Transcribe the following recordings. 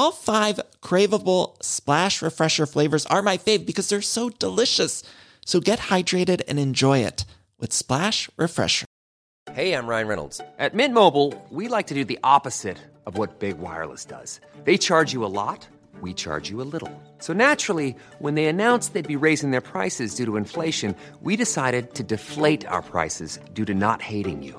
All five craveable splash refresher flavors are my fave because they're so delicious. So get hydrated and enjoy it with Splash Refresher. Hey, I'm Ryan Reynolds. At Mint Mobile, we like to do the opposite of what Big Wireless does. They charge you a lot, we charge you a little. So naturally, when they announced they'd be raising their prices due to inflation, we decided to deflate our prices due to not hating you.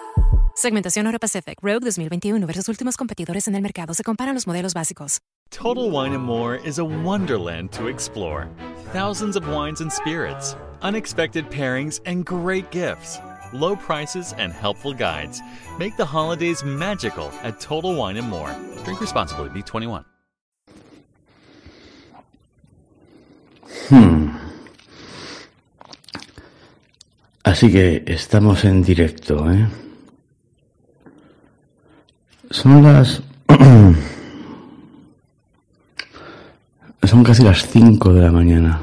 Segmentación Euro Pacific Rogue 2021 versus últimos competidores en el mercado. Se comparan los modelos básicos. Total Wine and More is a wonderland to explore. Thousands of wines and spirits, unexpected pairings, and great gifts. Low prices and helpful guides make the holidays magical at Total Wine and More. Drink responsibly, B21. Así que estamos en directo, ¿eh? Son las... Son casi las 5 de la mañana.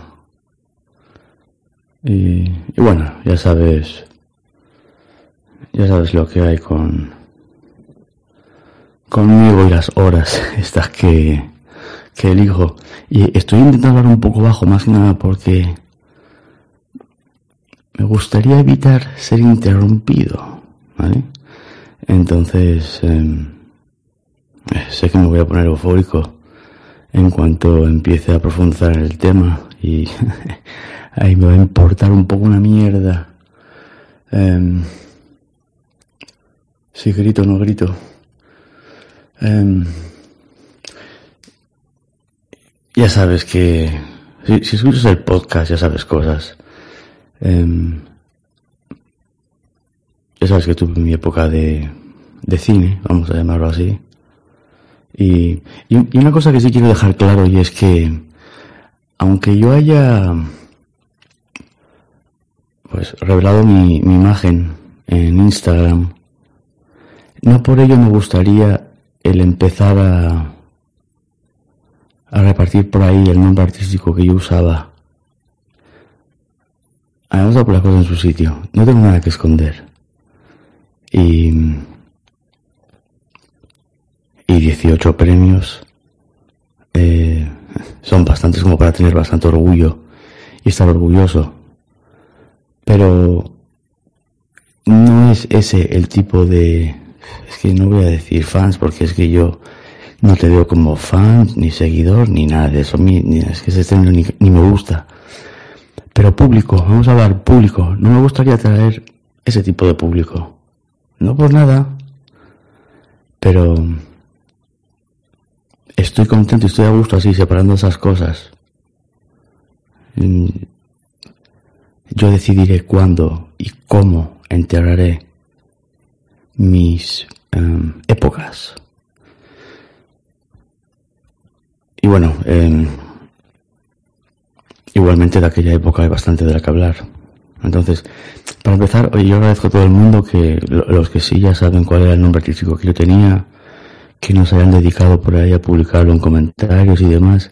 Y, y bueno, ya sabes... Ya sabes lo que hay con... Conmigo y las horas estas que, que elijo. Y estoy intentando hablar un poco bajo, más que nada porque... Me gustaría evitar ser interrumpido, ¿vale? Entonces... em, sé que me voy a poner eufórico en cuanto empiece a profundizar en el tema y ahí me va a importar un poco una mierda. Em, si grito o no grito. Em, ya sabes que si, si escuchas el podcast ya sabes cosas. Em, ya sabes que tuve mi época de, de cine, vamos a llamarlo así. Y, una cosa que sí quiero dejar claro y es que aunque yo haya pues revelado mi, imagen en Instagram, no por ello me gustaría el empezar a, a repartir por ahí el nombre artístico que yo usaba. Vamos a poner las cosas en su sitio. No tengo nada que esconder. Y, y 18 premios eh, son bastantes como para tener bastante orgullo y estar orgulloso. Pero no es ese el tipo de... Es que no voy a decir fans porque es que yo no te veo como fan, ni seguidor, ni nada de eso. Ni, ni- es que ese término ni, ni me gusta. Pero público, vamos a hablar público. No me gustaría traer ese tipo de público. No por nada. Pero estoy contento y estoy a gusto así, separando esas cosas. Mm, Yo decidiré cuándo y cómo enterraré mis em, épocas. Y bueno, em, igualmente de aquella época hay bastante de la que hablar. Entonces, para empezar, yo agradezco a todo el mundo que los que sí ya saben cuál era el nombre artístico que yo tenía, que nos hayan dedicado por ahí a publicarlo en comentarios y demás,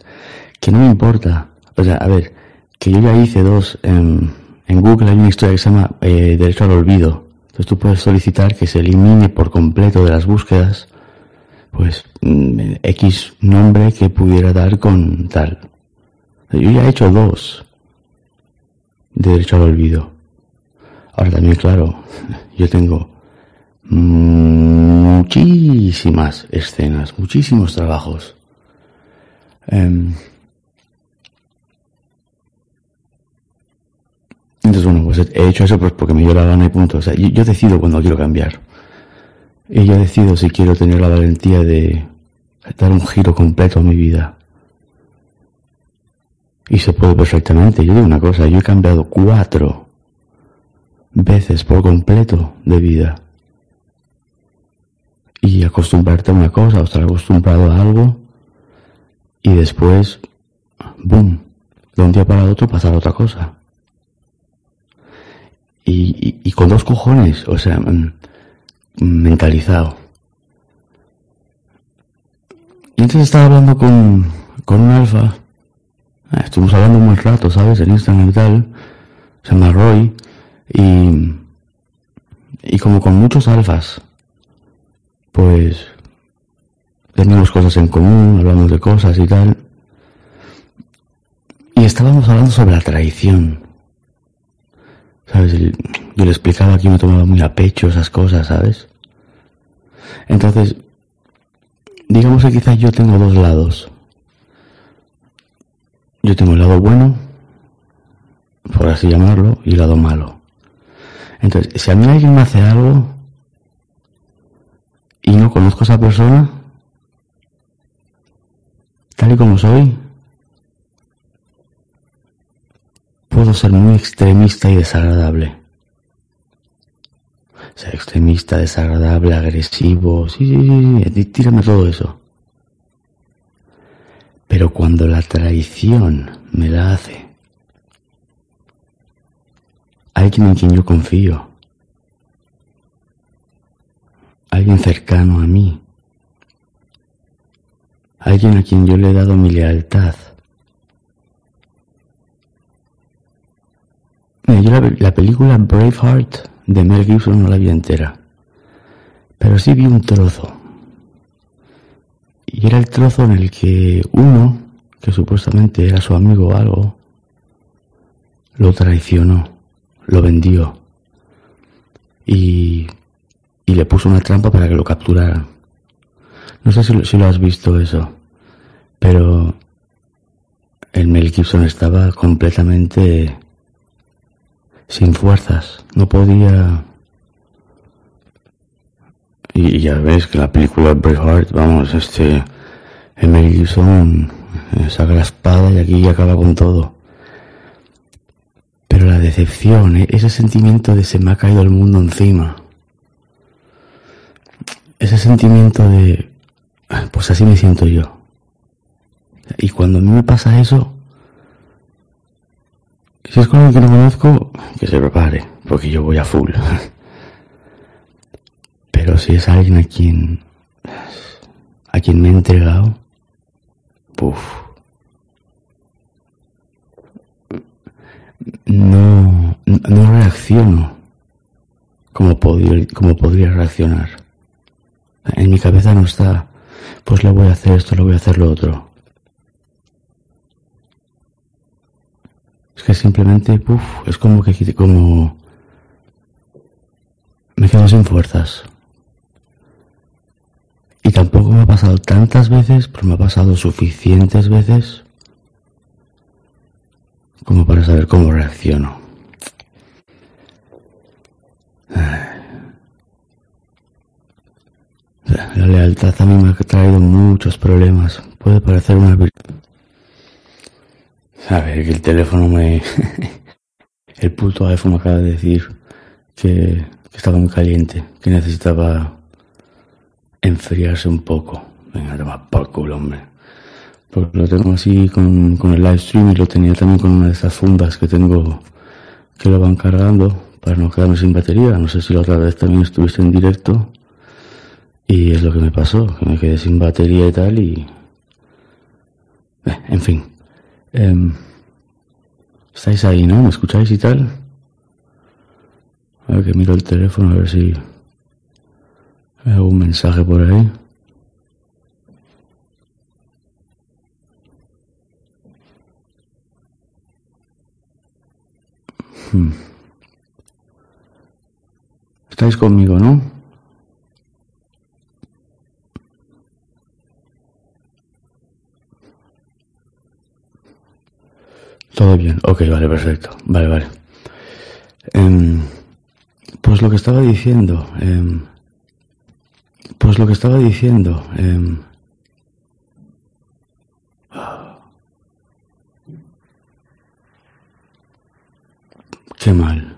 que no me importa. O sea, a ver, que yo ya hice dos en, en Google, hay una historia que se llama eh, Derecho al Olvido. Entonces tú puedes solicitar que se elimine por completo de las búsquedas, pues, mm, X nombre que pudiera dar con tal. Yo ya he hecho dos de derecho al olvido. Ahora también, claro, yo tengo muchísimas escenas, muchísimos trabajos. Em, entonces, bueno, pues he hecho eso pues porque me dio la gana y punto. O sea, yo, decido cuando quiero cambiar. Y yo decido si quiero tener la valentía de dar un giro completo a mi vida. Y se puede perfectamente. Yo digo una cosa, yo he cambiado cuatro veces por completo de vida. Y acostumbrarte a una cosa o estar acostumbrado a algo y después, boom, de un día para otro pasar a otra cosa. Y, y, con dos cojones, o sea, mm, mentalizado. Y entonces estaba hablando con, con un alfa Ah, estuvimos hablando un buen rato, ¿sabes? En Instagram y tal. Se llama Roy. Y, y como con muchos alfas, pues tenemos cosas en común, hablamos de cosas y tal. Y estábamos hablando sobre la traición. ¿Sabes? Yo le explicaba que me tomaba muy a pecho esas cosas, ¿sabes? Entonces, digamos que quizás yo tengo dos lados. Yo tengo el lado bueno, por así llamarlo, y el lado malo. Entonces, si a mí alguien me hace algo y no conozco a esa persona, tal y como soy, puedo ser muy extremista y desagradable. Ser extremista, desagradable, agresivo, sí, sí, sí, tírame todo eso. Pero cuando la traición me la hace alguien en quien yo confío, alguien cercano a mí, alguien a quien yo le he dado mi lealtad. yo la, la, película Braveheart de Mel Gibson no la vi entera, pero sí vi un trozo. Y era el trozo en el que uno, que supuestamente era su amigo o algo, lo traicionó, lo vendió y, y le puso una trampa para que lo capturaran. No sé si, lo has visto eso, pero el Mel Gibson estaba completamente sin fuerzas, no podía y ya ves que la película Braveheart, vamos, este, Emily Gibson eh, saca la espada y aquí acaba con todo. Pero la decepción, eh, ese sentimiento de se me ha caído el mundo encima. Ese sentimiento de, pues así me siento yo. Y cuando a mí me pasa eso, si es con alguien que no conozco, que se prepare, porque yo voy a full. Pero si es alguien a quien a quien me he entregado, puff, no, no reacciono como, como podría reaccionar. En mi cabeza no está, pues le voy a hacer esto, le voy a hacer lo otro. Es que simplemente, puff, es como que como me quedo sin fuerzas. Y tampoco me ha pasado tantas veces, pero me ha pasado suficientes veces como para saber cómo reacciono. La lealtad a me ha traído muchos problemas. Puede parecer una virtud. A ver, que el teléfono me... el puto iPhone me acaba de decir que, estaba muy caliente, que necesitaba enfriarse un poco. Venga, toma por culo, hombre. Porque lo tengo así con, con el live stream y lo tenía también con una de esas fundas que tengo que lo van cargando para no quedarme sin batería. No sé si la otra vez también estuviste en directo y es lo que me pasó, que me quedé sin batería y tal y... Eh, en fin. Em, estáis ahí, ¿no? ¿Me escucháis y tal? A ver que miro el teléfono a ver si hay algún mensaje por ahí. Hmm. Estáis conmigo, ¿no? Todo bien, ok, vale, perfecto. Vale, vale. Em, pues lo que estaba diciendo, em, pues lo que estaba diciendo, em, qué mal,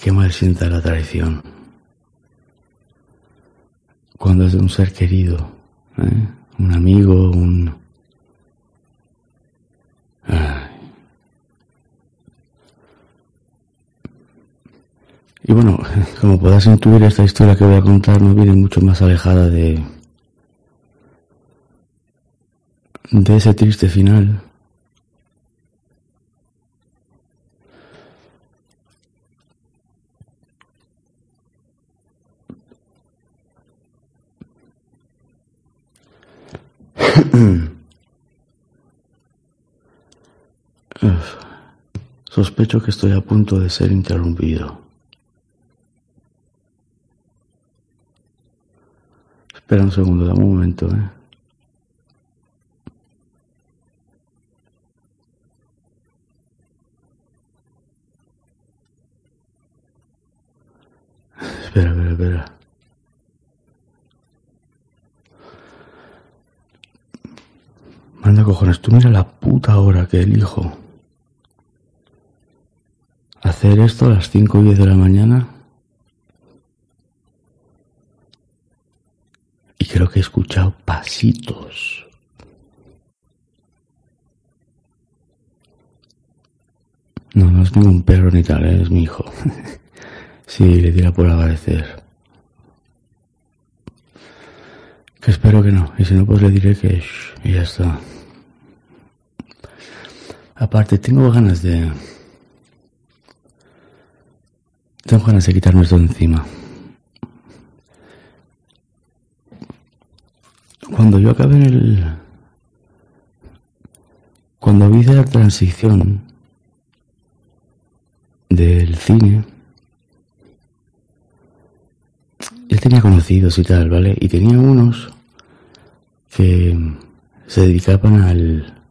qué mal sienta la traición cuando es de un ser querido, ¿eh? un amigo, un y bueno, como podrás intuir, esta historia que voy a contar no viene mucho más alejada de, de ese triste final. Sospecho que estoy a punto de ser interrumpido. Espera un segundo, dame un momento, ¿eh? Espera, espera, espera. Manda cojones, tú mira la puta hora que elijo. Hacer esto a las 5 y 10 de la mañana. Y creo que he escuchado pasitos. No, no es ningún perro ni tal, ¿eh? es mi hijo. sí, le diera por agradecer. Que espero que no. Y si no, pues le diré que... y ya está. Aparte, tengo ganas de... Tengo ganas de quitarme esto de encima. Cuando yo acabé en el... Cuando vi la transición del cine, él tenía conocidos y tal, ¿vale? Y tenía unos que se dedicaban al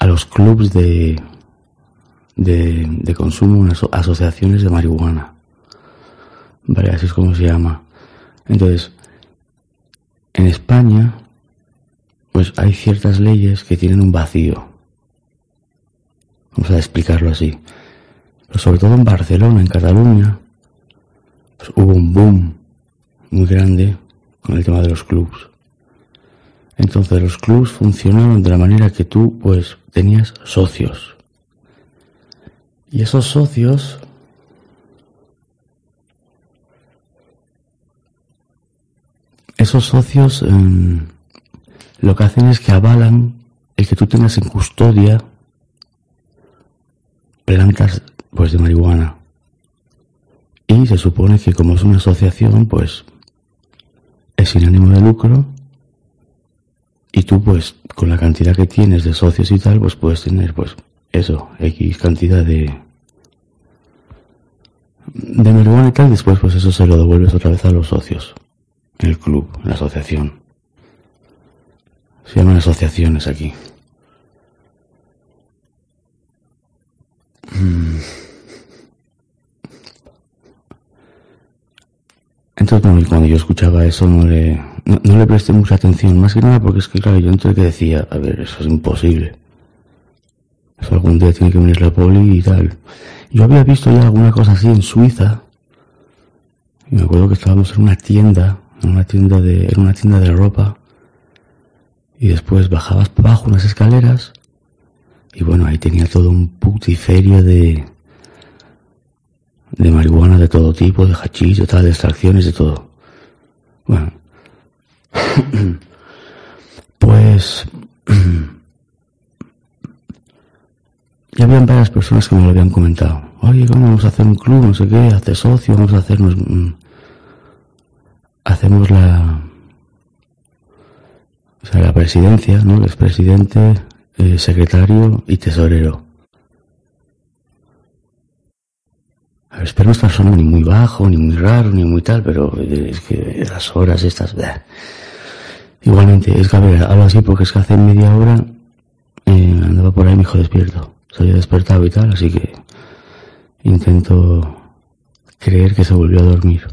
a los clubs de de, consumo, unas asociaciones de marihuana. Vale, así es como se llama. Entonces, en España, pues hay ciertas leyes que tienen un vacío. Vamos a explicarlo así. Pero sobre todo en Barcelona, en Cataluña, pues hubo un boom muy grande con el tema de los clubs. Entonces los clubs funcionaban de la manera que tú pues tenías socios. Y esos socios esos socios em, lo que hacen es que avalan el que tú tengas en custodia plantas pues de marihuana. Y se supone que como es una asociación, pues es sin ánimo de lucro y tú pues con la cantidad que tienes de socios y tal, pues puedes tener pues eso, X cantidad de de marihuana y tal, después pues eso se lo devuelves otra vez a los socios, el club, la asociación. Se llaman asociaciones aquí. Mm. Entonces cuando yo escuchaba eso no le, no, le presté mucha atención, más que nada porque es que claro, yo entonces que decía, a ver, eso es imposible. Eso algún día tiene que venir la poli y tal. Yo había visto ya alguna cosa así en Suiza. Y me acuerdo que estábamos en una tienda en una tienda de, en una tienda de ropa y después bajabas bajo unas escaleras y bueno, ahí tenía todo un putiferio de de marihuana de todo tipo, de hachís, de tal, de extracciones, de todo. Bueno, pues ya habían varias personas que me lo habían comentado. Oye, vamos a hacer un club, no sé qué, hacer socio, vamos a hacernos... Mm, hacemos la... O sea, la presidencia, ¿no? Es presidente, eh, secretario y tesorero. A ver, espero no estar sonando ni muy bajo, ni muy raro, ni muy tal, pero es que las horas estas... Igualmente, es que a ver, hablo así porque es que hace media hora eh, andaba por ahí mi hijo despierto. Se había despertado y tal, así que intento creer que se volvió a dormir.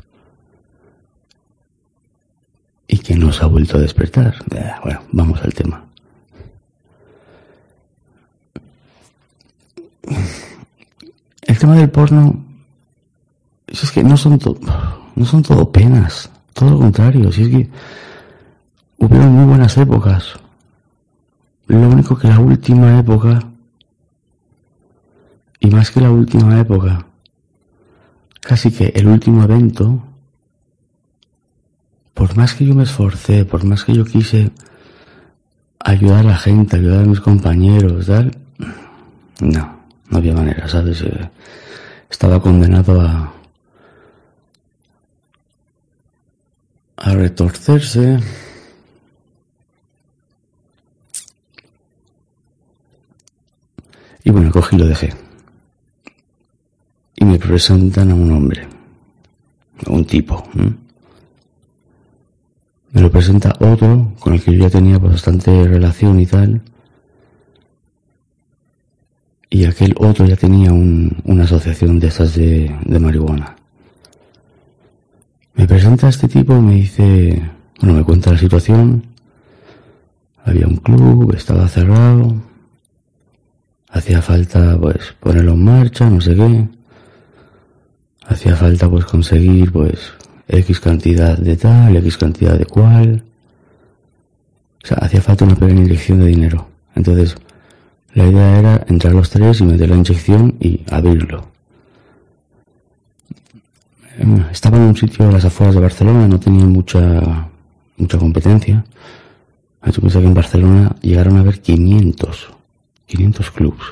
Y que no se ha vuelto a despertar. Bueno, vamos al tema. El tema del porno es que no son, no son todo penas, todo lo contrario. Si es que hubieron muy buenas épocas. Lo único que la última época, y más que la última época, casi que el último evento, por más que yo me esforcé, por más que yo quise ayudar a la gente, ayudar a mis compañeros, tal, no, no había manera, ¿sabes? Eh, estaba condenado a, a retorcerse. Y bueno, cogí y lo dejé. Y me presentan a un hombre, a un tipo. Me lo presenta otro con el que yo ya tenía bastante relación y tal. Y aquel otro ya tenía una asociación de esas de marihuana. Me presenta este tipo me dice, bueno, me cuenta la situación. Había un club, estaba cerrado. Hacía falta, pues, ponerlo en marcha, no sé qué. Hacía falta, pues, conseguir, pues, X cantidad de tal, X cantidad de cual. O sea, hacía falta una pequeña inyección de dinero. Entonces, la idea era entrar los tres y meter la inyección y abrirlo. Estaba en un sitio a las afueras de Barcelona, no tenía mucha, mucha competencia. Yo pensé que en Barcelona llegaron a haber 500, 500 clubs.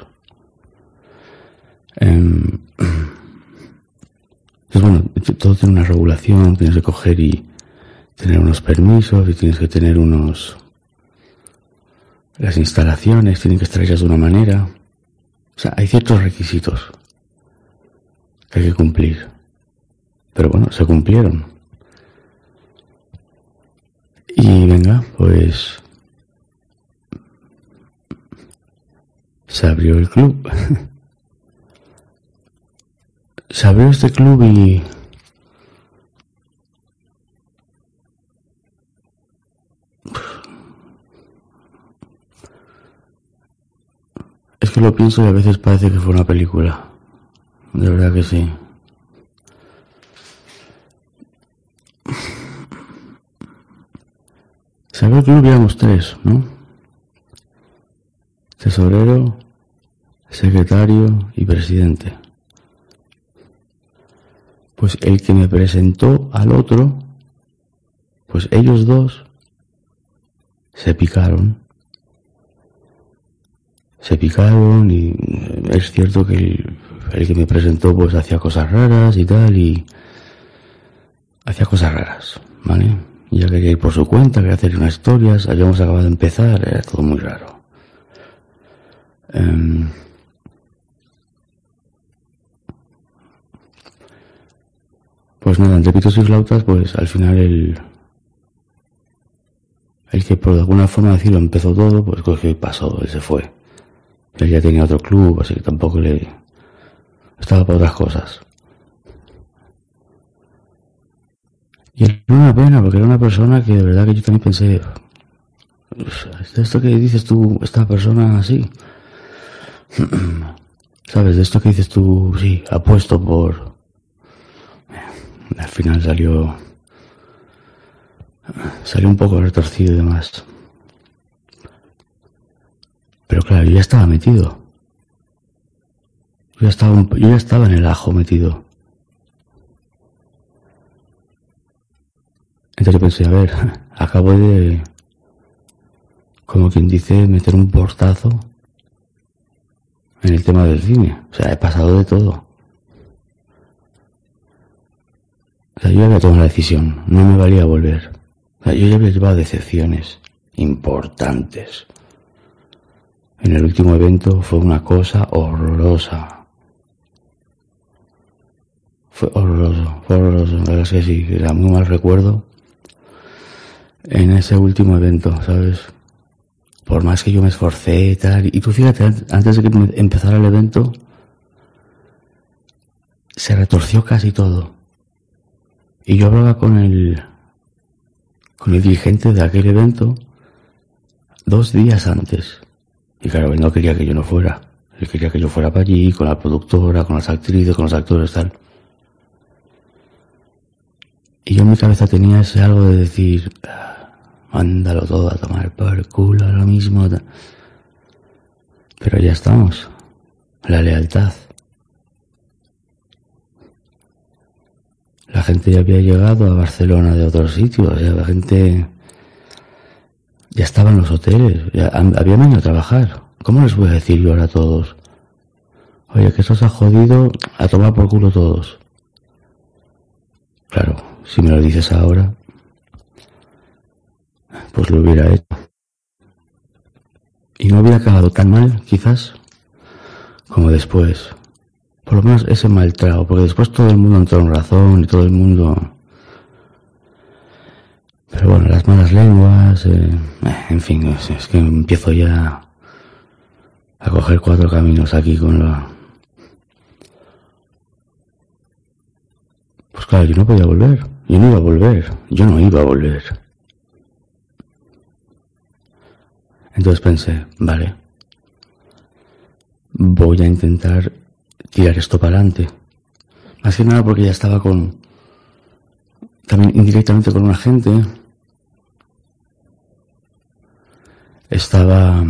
Em, entonces, bueno, todo tiene una regulación, tienes que coger y tener unos permisos y tienes que tener unos... Las instalaciones tienen que estar hechas de una manera. O sea, hay ciertos requisitos que hay que cumplir. Pero bueno, se cumplieron. Y venga, pues se abrió el club. se abrió este club y es que lo pienso y a veces parece que fue una película. De verdad que sí. Sabía que hubiéramos tres, ¿no? Tesorero, secretario y presidente. Pues el que me presentó al otro, pues ellos dos se picaron. Se picaron y es cierto que el, el que me presentó pues hacía cosas raras y tal y hacía cosas raras, ¿vale? Ya quería ir por su cuenta, quería hacer unas historias, habíamos acabado de empezar, era todo muy raro. Em, pues nada, entre pitos y flautas, pues al final el, el que por alguna forma decirlo empezó todo, pues cogió y pasó, él se fue. Él ya tenía otro club, así que tampoco le... Estaba para otras cosas. Y era una pena, porque era una persona que de verdad que yo también pensé, de esto que dices tú, esta persona así, ¿sabes? De esto que dices tú, sí, apuesto por... Al final salió... salió un poco retorcido y demás. Pero claro, yo ya estaba metido. Yo ya estaba, yo estaba en el ajo metido. Entonces pensé, a ver, acabo de, como quien dice, meter un portazo en el tema del cine. O sea, he pasado de todo. Sea, yo había tomado la decisión, no me valía volver. O sea, yo ya había llevado decepciones importantes. En el último evento fue una cosa horrorosa. Fue horroroso, fue horroroso. La verdad es que sí, era muy mal recuerdo. En ese último evento, ¿sabes? Por más que yo me esforcé y tal. Y tú fíjate, antes de que empezara el evento, se retorció casi todo. Y yo hablaba con el, con el dirigente de aquel evento dos días antes. Y claro, él no quería que yo no fuera. Él quería que yo fuera para allí, con la productora, con las actrices, con los actores, tal. Y yo en mi cabeza tenía ese algo de decir, ah, mándalo todo a tomar por culo lo mismo. Pero ya estamos. La lealtad. La gente ya había llegado a Barcelona de otros sitios, la gente ya estaba en los hoteles, ya habían venido a trabajar. ¿Cómo les voy a decir yo ahora a todos? Oye, que eso se ha jodido a tomar por culo todos. Claro, si me lo dices ahora, pues lo hubiera hecho. Y no hubiera acabado tan mal, quizás, como después. Por lo menos ese mal trago, porque después todo el mundo entró en razón y todo el mundo... Pero bueno, las malas lenguas, eh, eh, en fin, es, que empiezo ya a coger cuatro caminos aquí con la... Pues claro, yo no podía volver, yo no iba a volver, yo no iba a volver. Entonces pensé, vale, voy a intentar tirar esto para adelante. Más que nada porque ya estaba con, también indirectamente con una gente. Estaba,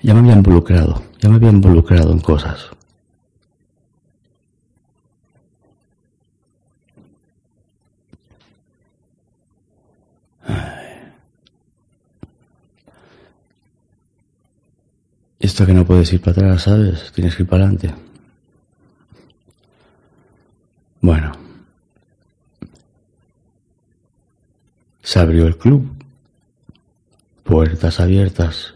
ya me había involucrado, ya me había involucrado en cosas. Esto que no puedes ir para atrás, ¿sabes? Tienes que ir para adelante. Bueno. Se abrió el club. Puertas abiertas.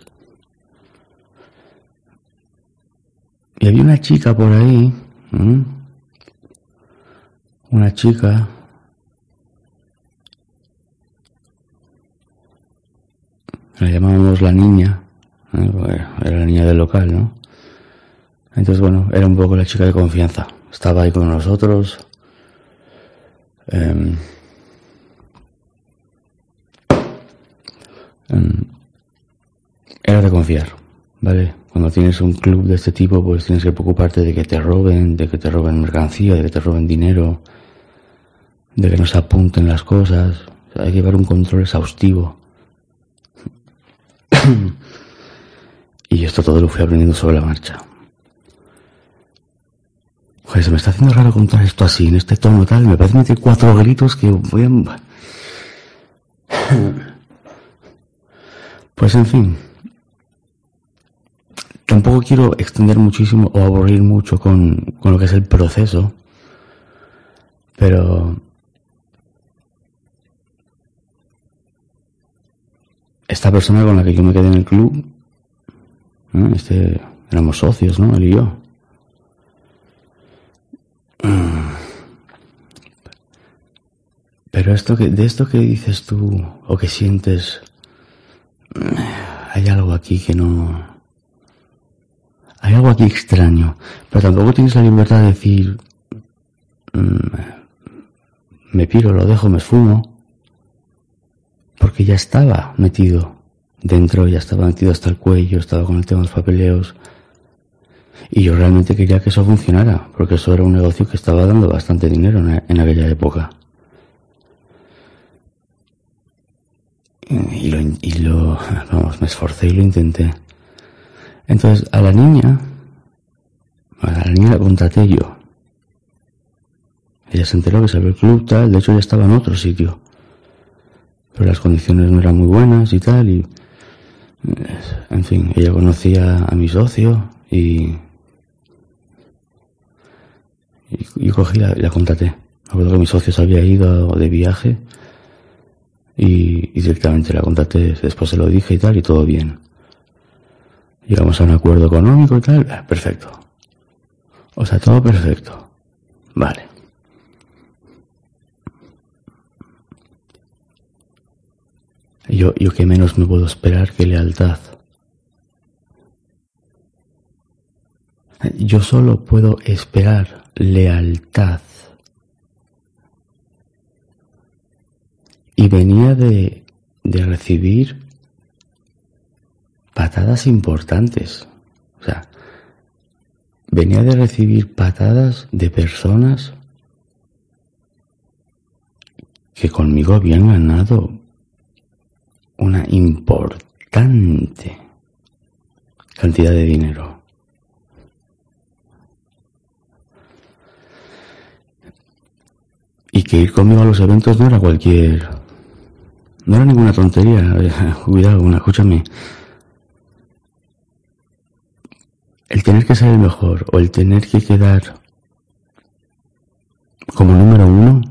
Y había una chica por ahí. Una chica. La llamábamos la niña. ¿Eh? era la niña del local, ¿no? Entonces, bueno, era un poco la chica de confianza. Estaba ahí con nosotros. Em, em, era de confiar, ¿vale? Cuando tienes un club de este tipo, pues tienes que preocuparte de que te roben, de que te roben mercancía, de que te roben dinero, de que no se apunten las cosas. hay que llevar un control exhaustivo. Y esto todo lo fui aprendiendo sobre la marcha. Joder, se me está haciendo raro contar esto así, en este tono tal. Me parece meter cuatro gritos que voy a... Pues en fin. Tampoco quiero extender muchísimo o aburrir mucho con, con lo que es el proceso. Pero... Esta persona con la que yo me quedé en el club este, éramos socios, ¿no? Él y yo. Pero esto que, de esto que dices tú o que sientes, hay algo aquí que no... Hay algo aquí extraño, pero tampoco tienes la libertad de decir, mm, me piro, lo dejo, me esfumo, porque ya estaba metido Dentro ya estaba metido hasta el cuello, estaba con el tema de los papeleos. Y yo realmente quería que eso funcionara, porque eso era un negocio que estaba dando bastante dinero en, aquella época. y lo, y lo, vamos, me esforcé y lo intenté. Entonces, a la niña, a la niña la contraté yo. Ella se enteró que se el club, tal, de hecho ya estaba en otro sitio. Pero las condiciones no eran muy buenas y tal, y... En fin, ella conocía a mi socio y... Y, cogí la, la contraté. Acuerdo que mi socio se había ido de viaje y, directamente la contraté, después se lo dije y tal, y todo bien. Llegamos a un acuerdo económico y tal, perfecto. O sea, todo perfecto. Vale. Yo, yo que menos me puedo esperar que lealtad. Yo solo puedo esperar lealtad. y venía de, de recibir patadas importantes. O sea, venía de recibir patadas de personas que conmigo habían ganado una importante cantidad de dinero. Y que ir conmigo a los eventos no era cualquier no era ninguna tontería. Cuidado, una, escúchame. El tener que ser el mejor o el tener que quedar como número uno,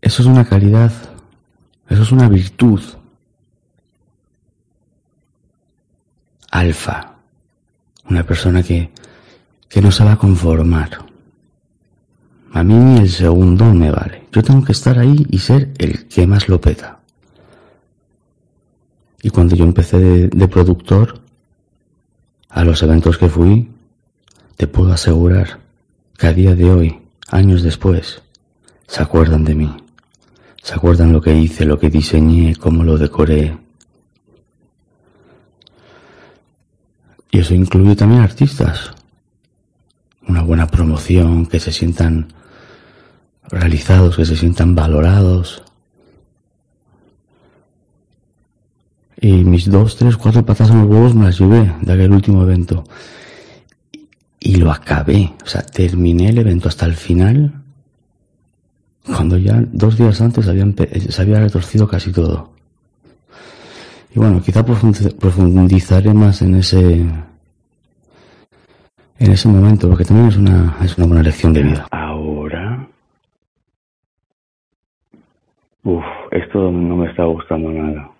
eso es una calidad, eso es una virtud. Alfa, una persona que, que no se va a conformar. A mí ni el segundo me vale. Yo tengo que estar ahí y ser el que más lo peta. Y cuando yo empecé de, productor, a los eventos que fui, te puedo asegurar que a día de hoy, años después, se acuerdan de mí. Se acuerdan lo que hice, lo que diseñé, cómo lo decoré. Y eso incluye también artistas. Una buena promoción, que se sientan realizados, que se sientan valorados. Y mis dos, tres, cuatro patas en los huevos me las llevé de aquel último evento. Y lo acabé, o sea, terminé el evento hasta el final, cuando ya dos días antes habían, se había retorcido casi todo. Y bueno, quizá profundizaré más en ese, en ese momento, porque también es una, es una buena lección de vida. Uf, esto no me está gustando nada.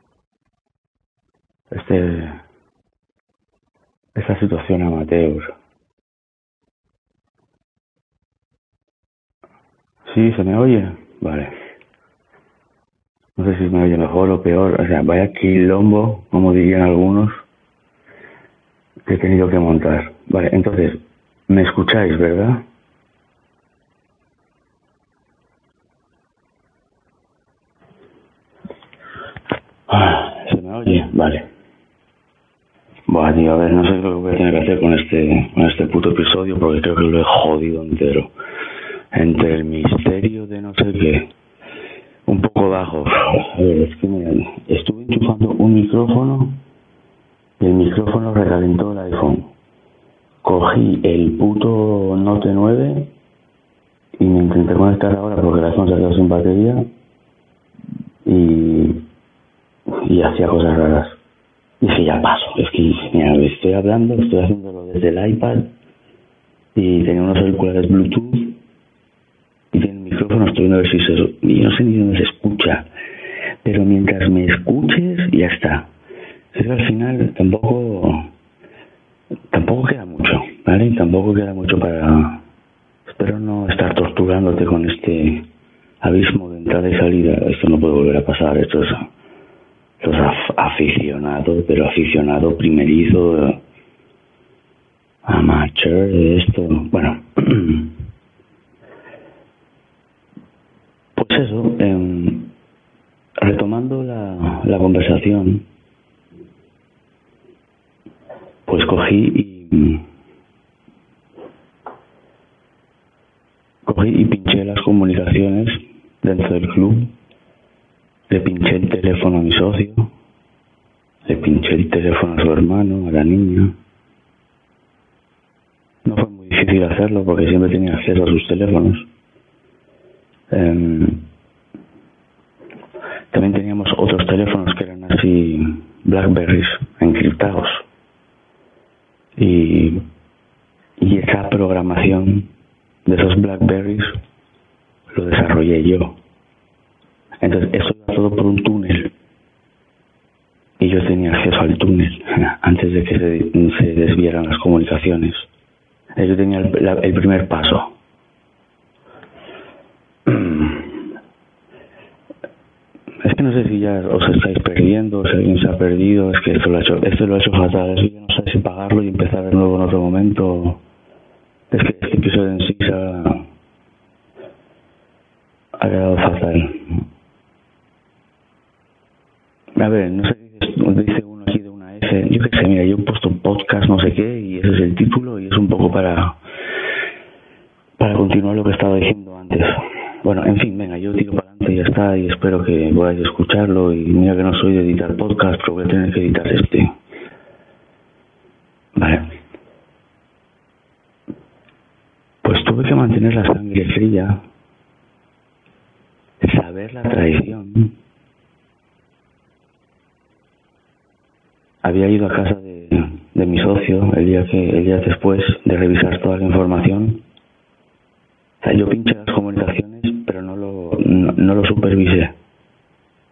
Este. Esta situación amateur. Sí, se me oye. Vale. No sé si me oye mejor o peor. O sea, vaya quilombo, como dirían algunos, que he tenido que montar. Vale, entonces, ¿me escucháis, verdad? Ah, ¿Se me oye? Vale. Buah, tío, a ver, no sé lo que voy a tener que hacer con este, con este puto episodio porque creo que lo he jodido entero. Entre el misterio de no sé qué, un poco bajo. Es que me, estuve enchufando un micrófono y el micrófono recalentó el iPhone. Cogí el puto Note 9 y me intenté conectar ahora porque el iPhone se quedado sin batería y hacía cosas raras. Y dije, ya paso, es que mira, estoy hablando, estoy haciéndolo desde el iPad y tenía unos auriculares Bluetooth micrófono, estoy viendo si se... Y no sé ni dónde se escucha, pero mientras me escuches, ya está. Es que al final tampoco... Tampoco queda mucho, ¿vale? Tampoco queda mucho para... Espero no estar torturándote con este abismo de entrada y salida. Esto no puede volver a pasar, esto es los aficionados, pero aficionado primerizo, amateur de esto. Bueno, pues eso, em, retomando la, la conversación, pues cogí y cogí y pinché las comunicaciones dentro del club Le pinché el teléfono a mi socio, le pinché el teléfono a su hermano, a la niña. No fue muy difícil hacerlo porque siempre tenía acceso a sus teléfonos. Em, también teníamos otros teléfonos que eran así Blackberries encriptados. Y, y esa programación de esos Blackberries lo desarrollé yo. Entonces, eso iba todo por un túnel. Y yo tenía acceso al túnel antes de que se, desvieran las comunicaciones. Yo tenía el primer paso. Es que no sé si ya os estáis perdiendo, si alguien se ha perdido, es que esto lo ha hecho, esto lo ha hecho fatal, es que no sé si pagarlo y empezar de nuevo en otro momento. Es que este episodio en sí se ha, quedado fatal. A ver, no sé qué dice uno aquí de una F, yo qué sé, mira, yo he puesto podcast no sé qué y ese es el título y es un poco para para continuar lo que estaba diciendo antes. Bueno, en fin, venga, yo tiro para adelante y ya está, y espero que podáis escucharlo. Y mira que no soy de editar podcast, pero voy a tener que editar este. Vale. Pues tuve que mantener la sangre fría, saber la traición. Había ido a casa de, de mi socio el día que el día después de revisar toda la información. O sea, yo pinché las comunicaciones no no, lo supervisé.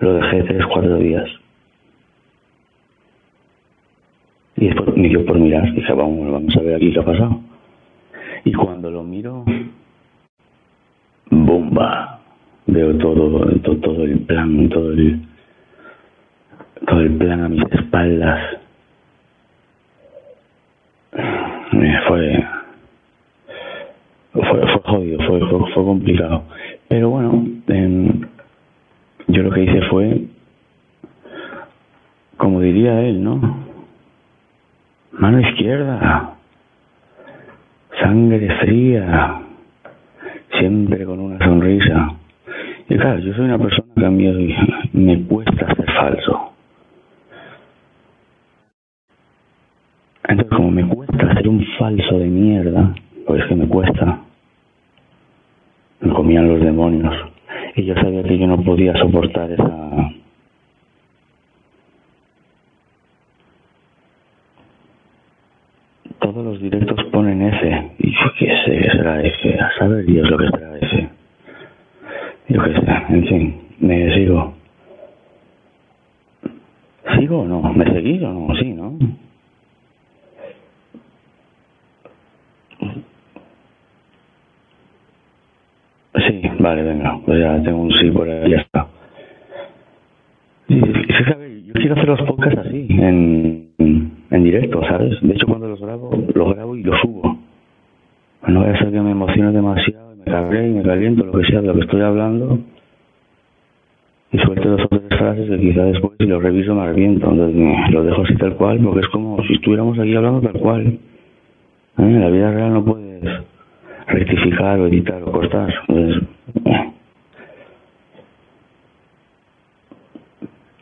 Lo dejé tres, cuatro días. Y después me dio por mirar, dije, vamos, vamos a ver aquí qué ha pasado. Y cuando lo miro, bomba, veo todo, todo, todo el plan, todo el, todo el plan a mis espaldas. Fue, fue, fue jodido, fue, fue, fue complicado. Pero bueno, yo lo que hice fue, como diría él, ¿no? Mano izquierda, sangre fría, siempre con una sonrisa. Y claro, yo soy una persona que a mí me cuesta ser falso. Entonces, como me cuesta ser un falso de mierda, pues que me cuesta, me comían los demonios. Y yo sabía que yo no podía soportar esa... Todos los directos ponen F. Y yo qué sé qué será F. A saber Dios lo que será F. Yo qué sé. En fin, me sigo. ¿Sigo o no? ¿Me seguís o no? Sí, ¿no? Sí, vale, venga, pues ya tengo un sí por ahí, ya está. fíjate, yo quiero hacer los podcasts así, en, en directo, ¿sabes? De hecho, cuando los grabo, los grabo y los subo. No voy a ser que me emocione demasiado, me cabré y me caliento, lo que sea, de lo que estoy hablando, y suelte dos o tres frases que quizá después, si lo reviso, me arrepiento. Entonces, lo dejo así tal cual, porque es como si estuviéramos aquí hablando tal cual. ¿Eh? En la vida real no puedes rectificar o editar o cortar.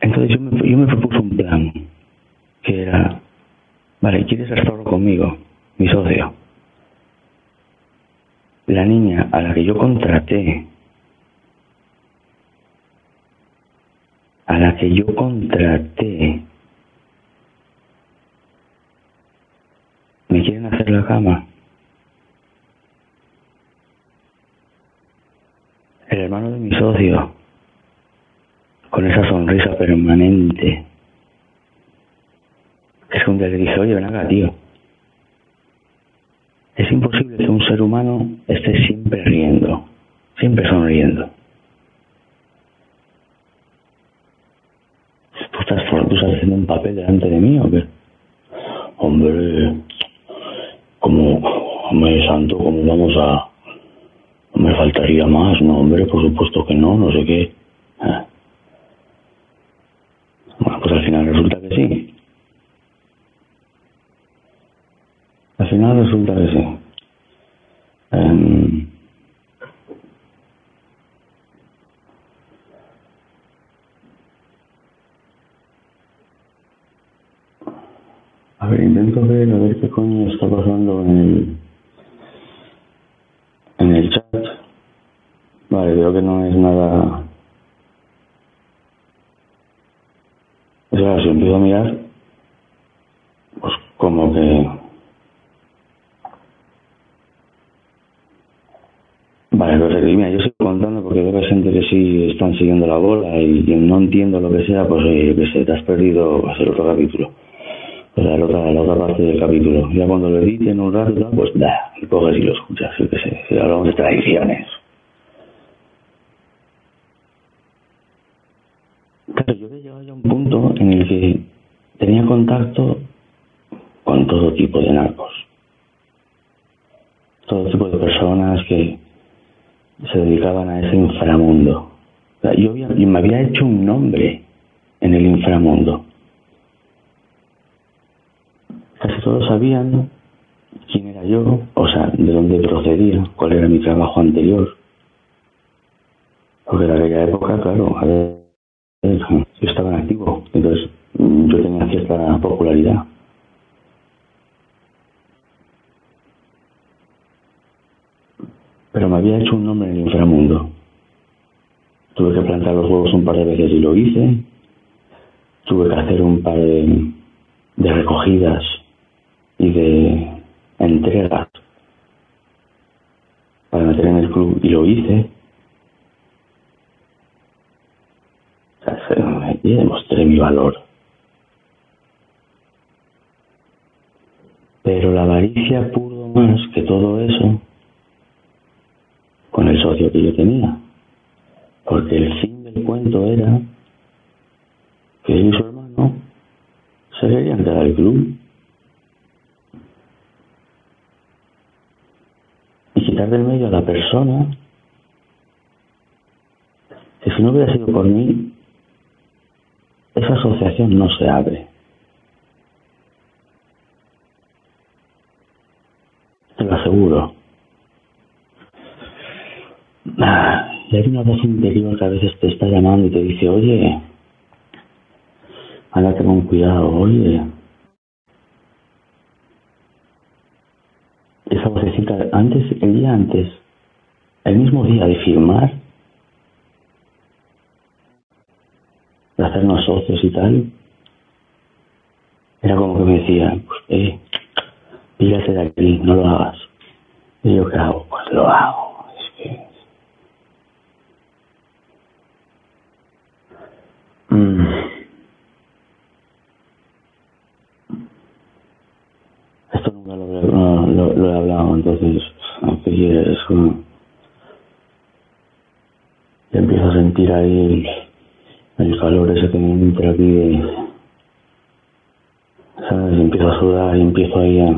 Entonces yo me, yo me propuse un plan que era, vale, ¿quieres estar conmigo? Mi socio. La niña a la que yo contraté, a la que yo contraté, me quieren hacer la cama. El hermano de mi socio, con esa sonrisa permanente. Es un día le dije, oye, ven tío. Es imposible que un ser humano esté siempre riendo, siempre sonriendo. ¿Tú estás, ¿Tú haciendo un papel delante de mí o qué? Hombre, como, hombre santo, ¿cómo vamos a, me faltaría más, no, hombre, por supuesto que no, no sé qué. Ah. Bueno, pues al final resulta que sí. Al final resulta que sí. Um, a ver, intento ver a ver qué coño está pasando en el en el chat Veo que no es nada... O sea, si empiezo a mirar, pues como que... Vale, perfecto. Y mira, yo sigo contando porque veo que hay gente que sí están siguiendo la bola y quien no entiendo lo que sea, pues oye, que se te has perdido el otro capítulo. O sea, la otra, la otra parte del capítulo. Ya cuando lo editen un rato, y pues da, y coges y lo escuchas, yo qué sé. Si hablamos de tradiciones. Claro, yo había llegado ya a un punto en el que tenía contacto con todo tipo de narcos. Todo tipo de personas que se dedicaban a ese inframundo. Yo, había- yo me había hecho un nombre en el inframundo. Casi todos sabían quién era yo, o sea, de dónde procedía, cuál era mi trabajo anterior. Porque en aquella época, claro, a ver, yo estaba en activo, entonces mm, yo tenía cierta popularidad. Pero me había hecho un nombre en el inframundo. Tuve que plantar los huevos un par de veces y lo hice. Tuve que hacer un par de, de recogidas y de entregas para meter en el club y lo hice. O sea, se- y demostré mi valor. Pero la avaricia pudo más que todo eso con el socio que yo tenía. Porque el fin del cuento era que él y su hermano se querían quedar al club. Y quitar del medio a la persona que si no hubiera sido por mí, esa asociación no se abre. Te lo aseguro. Ah, Y hay una voz interior que a veces te está llamando y te dice, oye, ándate con cuidado, oye. Esa vocecita, antes, el día antes, el mismo día de firmar, de hacernos socios y tal, era como que me decía, pues, eh, píllate de aquí, no lo hagas. Y yo, ¿qué hago? Pues lo hago. Es que... Mm. Esto nunca lo, lo, he hablado, entonces, aquí es. Ya empiezo a sentir ahí el, calor ese que me entra aquí. ¿Sabes? Y empiezo a sudar y empiezo ahí a...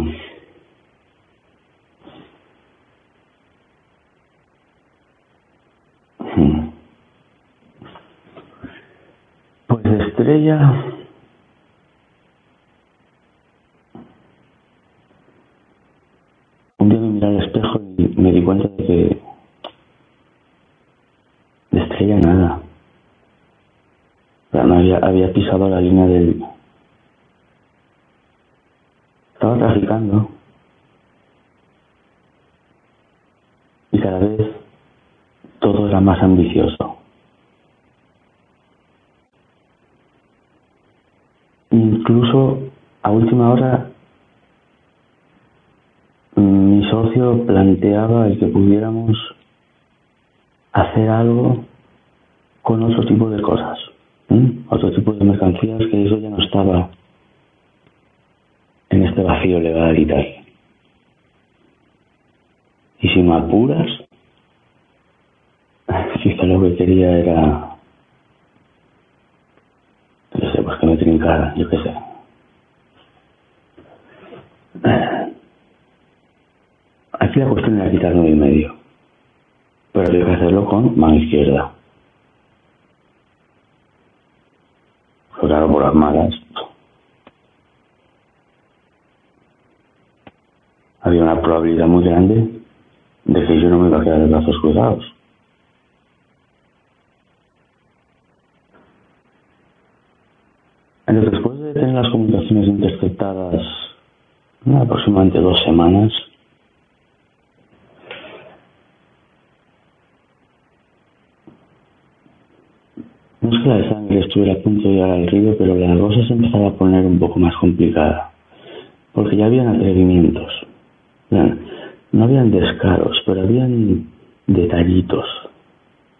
Hmm. Pues estrella. Un día me miré al espejo y me di cuenta de que de estrella nada. O sea, me había, había pisado línea del... Estaba traficando. Y cada vez todo era más ambicioso. Incluso a última hora mi socio planteaba el que pudiéramos hacer algo con otro tipo de cosas, ¿m? otro tipo de mercancías que eso ya no estaba en este vacío legal y tal. Y si me apuras, quizá lo que quería era, yo sé, pues que me trincara, yo qué sé. Aquí la cuestión era quitar nueve y medio, pero había que hacerlo con mano izquierda. Malas. Había una probabilidad muy grande de que yo no me iba a quedar de brazos cruzados. Entonces, después de tener las comunicaciones respetadas aproximadamente dos semanas. No es que la sangre estuviera a punto de llegar al río, pero la cosa se empezaba a poner un poco más complicada, porque ya habían atrevimientos. No habían descaros, pero habían detallitos.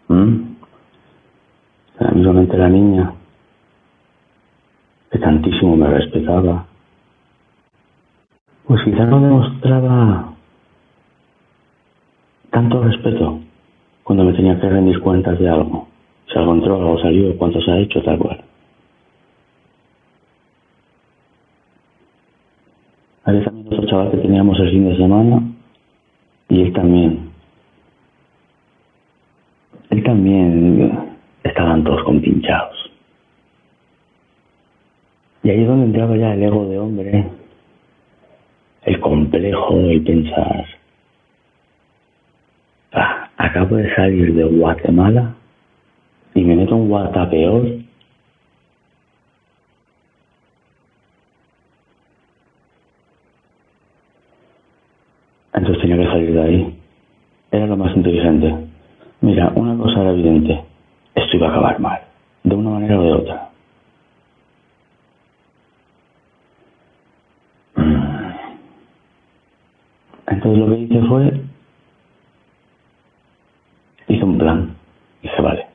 ¿Mm? la niña, que tantísimo me respetaba, pues quizás no demostraba tanto respeto cuando me tenía que rendir cuentas de algo. Si algo entró, algo salió, cuánto se ha hecho, tal cual. Había también otro chaval que teníamos el fin de semana y él también. Él también estaban todos compinchados. Y ahí es donde entraba ya el ego de hombre, el complejo, el pensar, ah, acabo de salir de Guatemala y me meto en Guatapeor. Entonces tenía que salir de ahí. Era lo más inteligente. Mira, una cosa era evidente. Esto iba a acabar mal, de una manera o de otra. Entonces lo que hice fue, hice un plan. Dije, vale.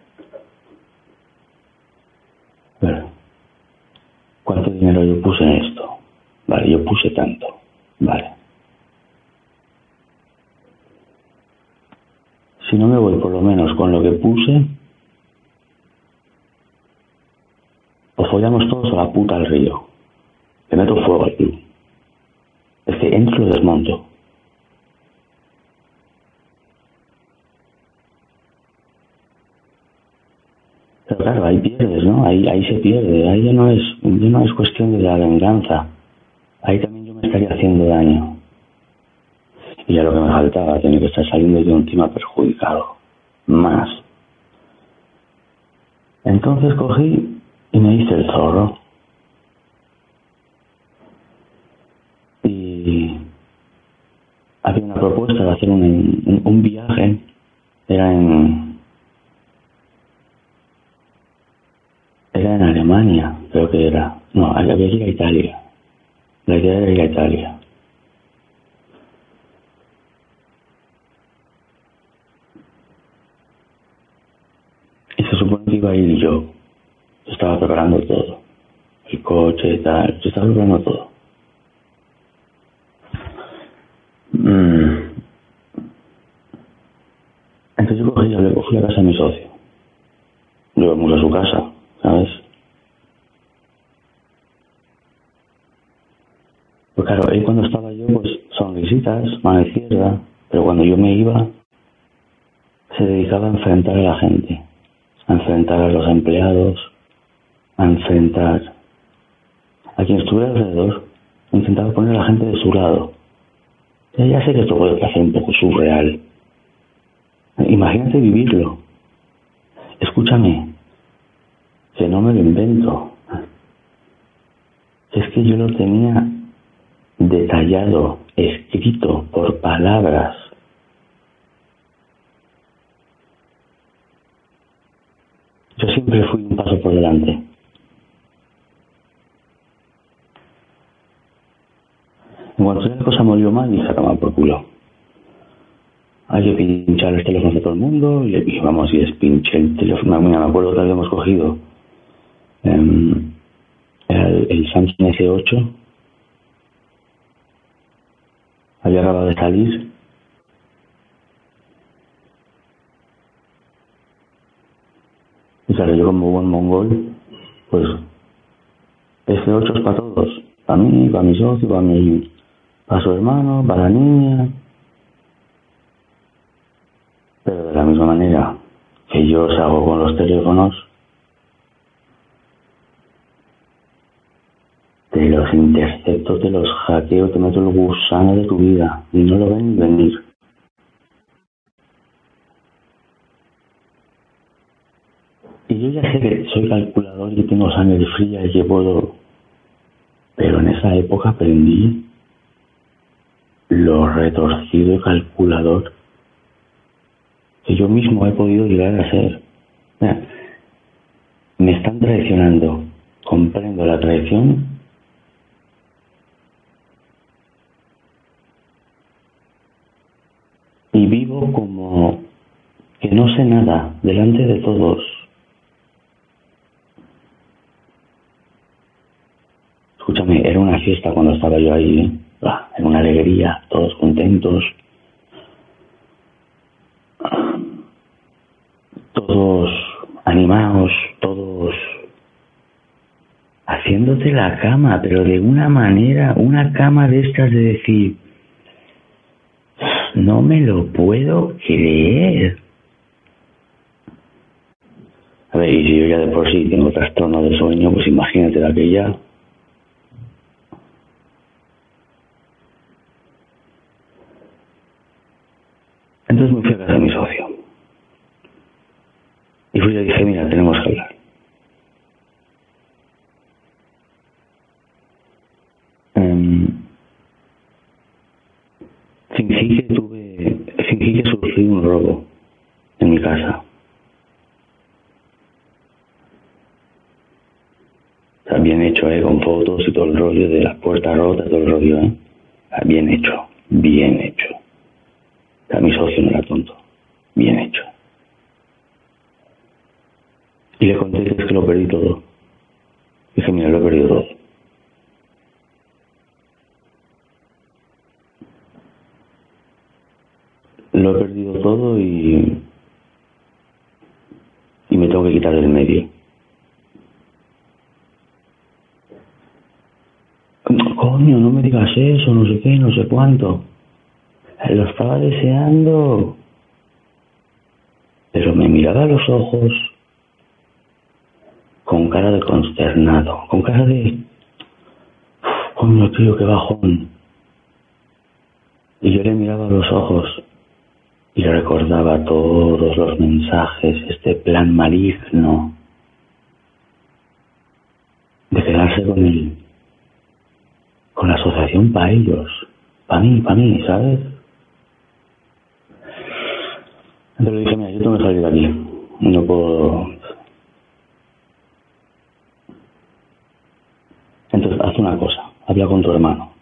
Bueno, ¿cuánto dinero yo puse esto? Vale, yo puse tanto. Vale. Si no me voy por lo menos con lo que puse, o follamos todos a la puta al río. Le meto fuego al club. Es que entro y desmonto. Claro, ahí pierdes, ¿no? Ahí, ahí se pierde. Ahí ya no, es, ya no es cuestión de la venganza. Ahí también yo me estaría haciendo daño. Y ya lo que me faltaba, tenía que estar saliendo un tema perjudicado. Más. Entonces cogí y me hice el zorro. Y había una propuesta de hacer un, un viaje. Era en Era en Alemania, creo que era. No, había que ir a Italia. La idea era ir a Italia. Y se supone que iba a ir yo. estaba preparando todo. El coche y tal. Yo estaba preparando todo. Mm. Entonces yo cogí, le cogí a casa a mi socio. Llevamos a su casa ¿sabes? Pues claro, ahí cuando estaba yo, pues sonrisitas, mano izquierda, pero cuando yo me iba, se dedicaba a enfrentar a la gente, a enfrentar a los empleados, a enfrentar a quien estuviera alrededor, intentaba poner a la gente de su lado. Ya sé que esto puede parecer un poco surreal. Imagínate vivirlo. Escúchame, que no me lo invento. Es que yo lo tenía detallado, escrito por palabras. Yo siempre fui un paso por delante. En cuanto la cosa molió mal, y se por culo. Hay que pinchar el teléfono de todo el mundo y, vamos, y despinché el teléfono. me acuerdo que habíamos cogido Em, el, Samsung S8 había acabado de salir. Y yo como buen mongol. Pues S8 es para todos. Para mí, para mi socio, para mi para su hermano, para la niña. Pero de la misma manera que yo os hago con los teléfonos te los intercepto, te los hackeo, te meto el gusano de tu vida y no lo ven venir. Y yo ya sé que soy calculador y tengo sangre fría y que puedo Pero en esa época aprendí lo retorcido y calculador que yo mismo he podido llegar a ser. Me están traicionando. Comprendo la traición. Como que no sé nada delante de todos. Escúchame, era una fiesta cuando estaba yo ahí. ¿eh? Era una alegría, todos contentos. Todos animados, todos haciéndote la cama, pero de una manera, una cama de estas de decir, no me lo puedo creer. A ver, y si yo ya de por sí tengo trastorno de sueño, pues imagínate de aquella. Entonces me fui a casa de mi socio. Y fui y dije, mira, tenemos que hablar. Um, fingí que tuve, fingí que sufrí un robo en mi casa. Está bien hecho, ¿eh? Con fotos y todo el rollo de las puertas rotas, todo el rollo, ¿eh? Está bien hecho, bien hecho. Está mi socio no era tonto. Bien hecho. Y le conté que es que lo perdí todo. Dije, mira, lo he perdido todo. Lo he todo y. y me tengo que quitar del medio. Coño, no me digas eso, no sé qué, no sé cuánto. Lo estaba deseando. Pero me miraba a los ojos con cara de consternado, con cara de... Coño, tío, qué bajón. Y yo le miraba a los ojos y recordaba todos los mensajes, este plan maligno de quedarse con él, con la asociación para ellos, para mí, para mí, ¿sabes? Entonces dije, mira, yo tengo que salir de aquí, no puedo... Entonces, haz una cosa, habla con tu hermano.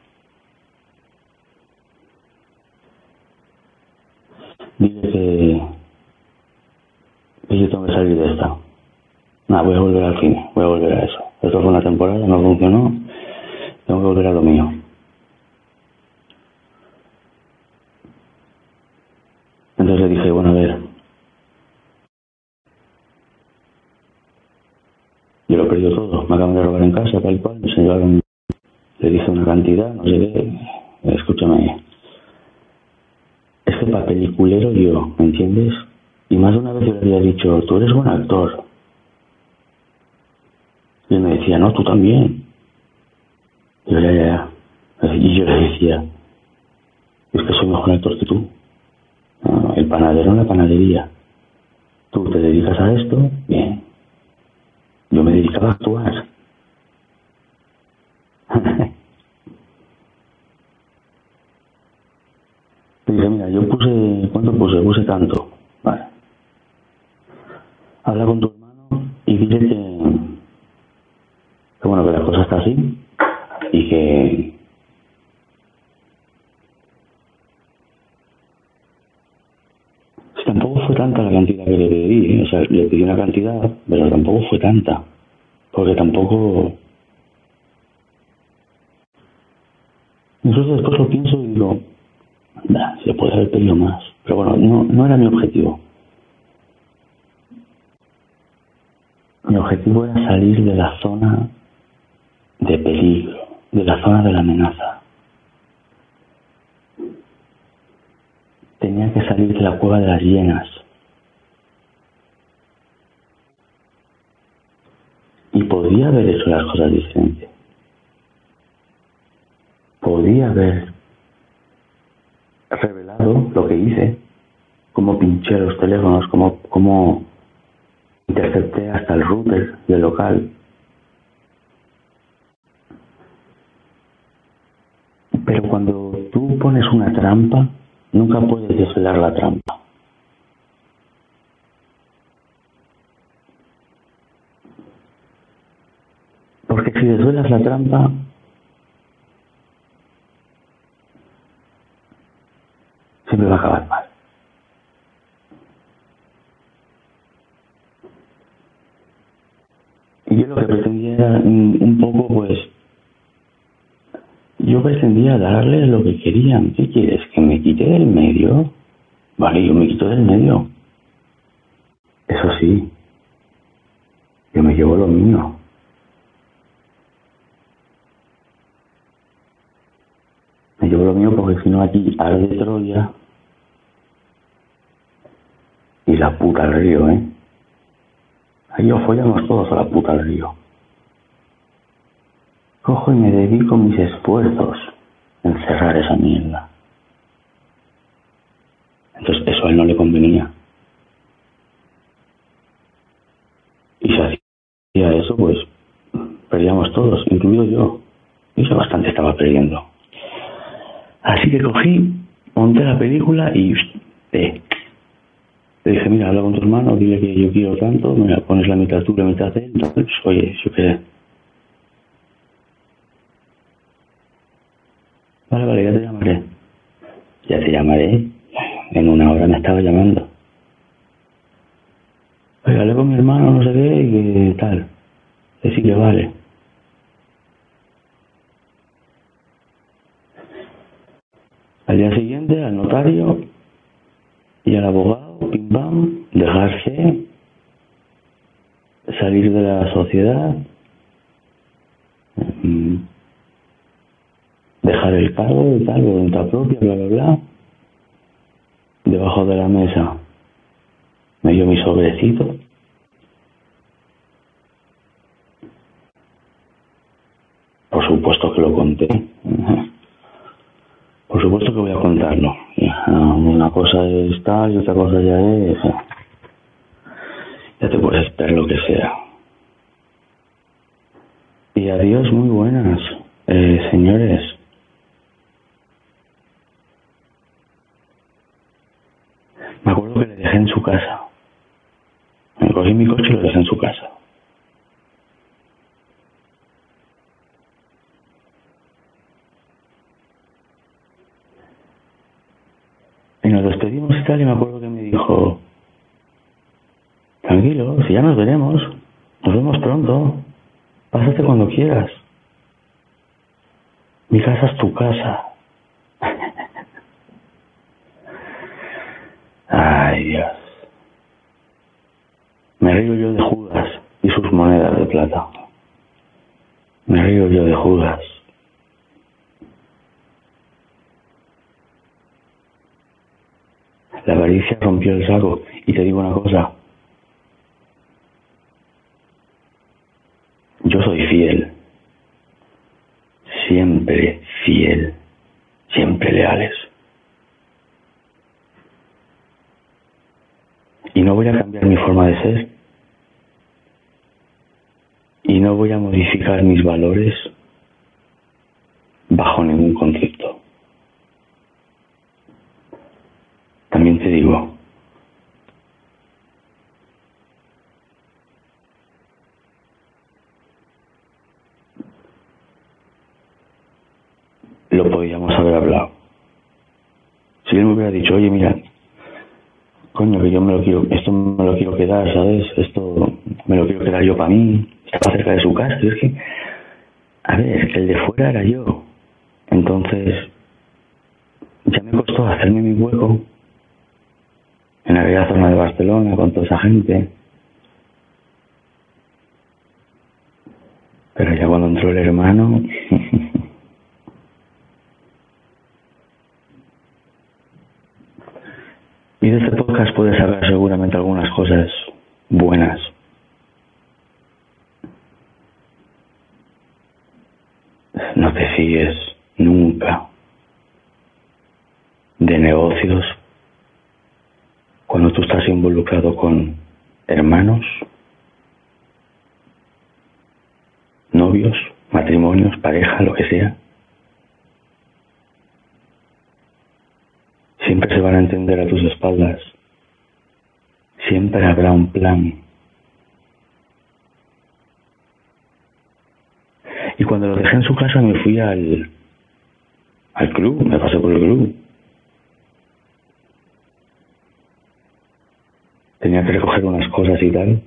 Dile que, que yo tengo que salir de esta. Nada, voy a volver al cine, voy a volver a eso. Esto fue una temporada, no funcionó, tengo que volver a lo mío. Entonces le dije, bueno, a ver, yo lo he perdido todo, me acaban de robar en casa, tal cual, me llevaron, le dije una cantidad, no sé qué, escúchame, peliculero yo, ¿me entiendes? Y más de una vez yo le había dicho, tú eres buen actor. Y me decía, no, tú también. Y yo, ya, le decía, es que soy mejor actor que tú. No, el panadero en la panadería. Tú te dedicas a esto, bien. Yo me dedicaba a actuar. Le dije, mira, yo puse, ¿cuánto puse? Puse tanto. Vale. Habla con tu hermano y dile que, que bueno, que la cosa está así y que si tampoco fue tanta la cantidad que le pedí, ¿eh? o sea, le pedí una cantidad, pero tampoco fue tanta, porque tampoco... Entonces después lo pienso y digo, nah, se puede haber pedido más, pero bueno, no, no era mi objetivo. Mi objetivo era salir de la zona de peligro, de la zona de la amenaza. Tenía que salir de la cueva de las hienas. Y podía haber hecho las cosas diferentes. Podía haber revelado lo que hice, cómo pinché los teléfonos, cómo, cómo intercepté hasta el router del local. Pero cuando tú pones una trampa, nunca puedes desvelar la trampa. Porque si desvelas la trampa, siempre va a acabar mal. Y yo lo que pretendía era un, poco, pues, yo pretendía darles lo que querían. ¿Qué quieres? ¿Que me quite del medio? Vale, yo me quito del medio. Eso sí, yo me llevo lo mío. Me llevo lo mío porque si no aquí arde Troya y la puta del río, ¿eh? Ahí os follamos todos a la puta del río. Cojo y me dedico mis esfuerzos en cerrar esa mierda. Entonces eso a él no le convenía. Y si hacía eso, pues perdíamos todos, incluido yo. Y yo bastante estaba perdiendo. Así que cogí, monté la película y eh, le dije, mira, habla con tu hermano, dile que yo quiero tanto, me pones la mitad tú, la mitad él, entonces, oye, yo qué Vale, vale, ya te llamaré. Ya te llamaré. En una hora me estaba llamando. Oye, con mi hermano, no sé qué, y que tal. Decir que vale. Al día siguiente, al notario y al abogado, pim pam, dejarse, salir de la sociedad, mm, dejar el cargo y tal, voluntad propia, bla, bla, bla, debajo de la mesa me dio mi sobrecito. Por supuesto que lo conté. Por supuesto que voy a contarlo. Una cosa es tal y otra cosa ya es... Ya te puedes esperar lo que sea. Y adiós, muy buenas, eh, señores. Me acuerdo que le dejé en casa. Me cogí mi coche y lo dejé en su casa. nos despedimos y tal, y me acuerdo que me dijo, tranquilo, si ya nos veremos, nos vemos pronto, pásate cuando quieras. Mi casa es tu casa. Ay, Dios. Me río yo de Judas y sus monedas de plata. Me río yo de Judas La avaricia rompió el saco. Y te digo una cosa. Yo soy fiel. Siempre fiel. Siempre leales. Y no voy a cambiar mi forma de ser. Y no voy a modificar mis valores bajo ningún concepto. También te digo, lo podíamos haber hablado. Si él me hubiera dicho, oye, mira, coño, que yo me lo quiero, esto me lo quiero quedar, ¿sabes? Esto me lo quiero quedar yo para mí, estaba cerca de su casa, es que, a ver, el de fuera era yo. Entonces, ya me costó hacerme mi hueco en aquella zona de Barcelona con toda esa gente. Pero ya cuando entró el hermano... y de este podcast puedes sacar seguramente algunas cosas buenas. No te fíes nunca de negocios cuando tú estás involucrado con hermanos, novios, matrimonios, pareja, lo que sea, Siempre se van a entender a tus espaldas. Siempre habrá un plan. Y cuando lo dejé en su casa me fui al, al club, me pasé por el club. Tenía que recoger unas cosas y tal.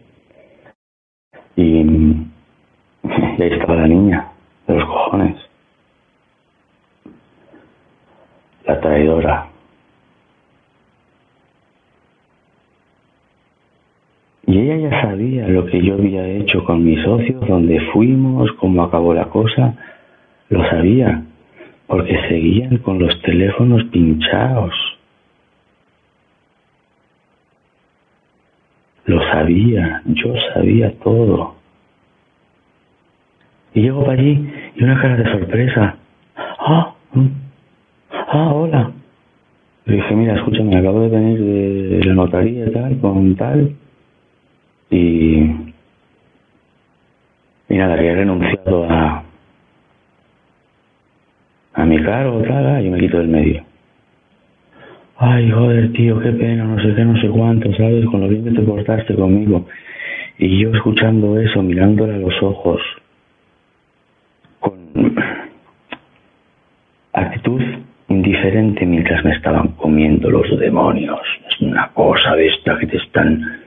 Y, y ahí estaba la niña, de los cojones. La traidora. Ella ya sabía lo que yo había hecho con mis socios, dónde fuimos, cómo acabó la cosa. Lo sabía, porque seguían con los teléfonos pinchados. Lo sabía, yo sabía todo. Y llego para allí y una cara de sorpresa. Ah, mm, ah, hola. Le dije, mira, escúchame, acabo de venir de la notaría y tal, con tal y, y nada, he renunciado a, a mi cargo, tal, y me quito del medio. Ay, joder, tío, qué pena, no sé qué, no sé cuánto, ¿sabes? Con lo bien que te portaste conmigo. Y yo escuchando eso, mirándole a los ojos, con actitud indiferente mientras me estaban comiendo los demonios. Es una cosa de esta que te están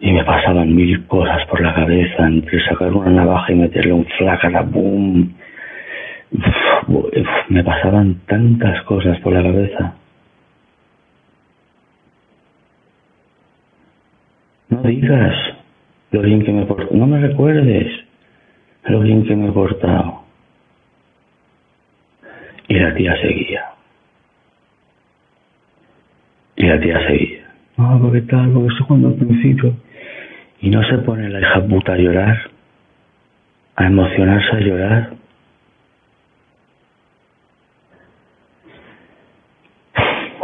y me pasaban mil cosas por la cabeza, entre sacar una navaja y meterle un la boom. me pasaban tantas cosas por la cabeza. No digas lo bien que me he portado, no me recuerdes lo bien que me he portado. Y la tía seguía. Y la tía seguía. Ah, porque tal, porque eso cuando al principio y no se pone la hija puta a llorar, a emocionarse a llorar.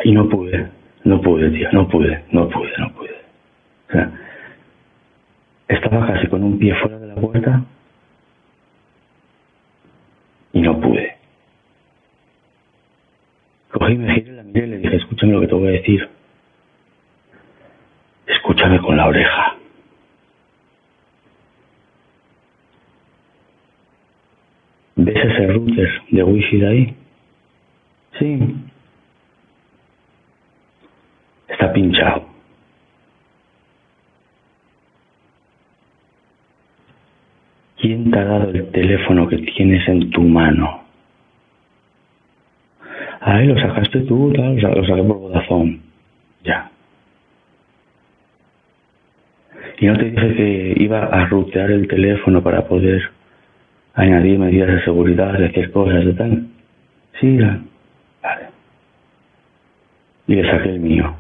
Y no pude, no pude, tío, no pude, no pude, no pude. O sea, estaba casi con un pie fuera de la puerta y no pude. Cogí, me giré, la miré y le dije, escúchame lo que te voy a decir. Escúchame con la oreja. ¿Ves ese router de wifi de ahí? Sí. Está pinchado. ¿Quién te ha dado el teléfono que tienes en tu mano? Ay, lo sacaste tú, tal, lo saqué por Vodafone. Ya. Y no te dije que iba a rutear el teléfono para poder añadir medidas de seguridad, decir cosas de tal. Sí, vale. Y le saqué el mío.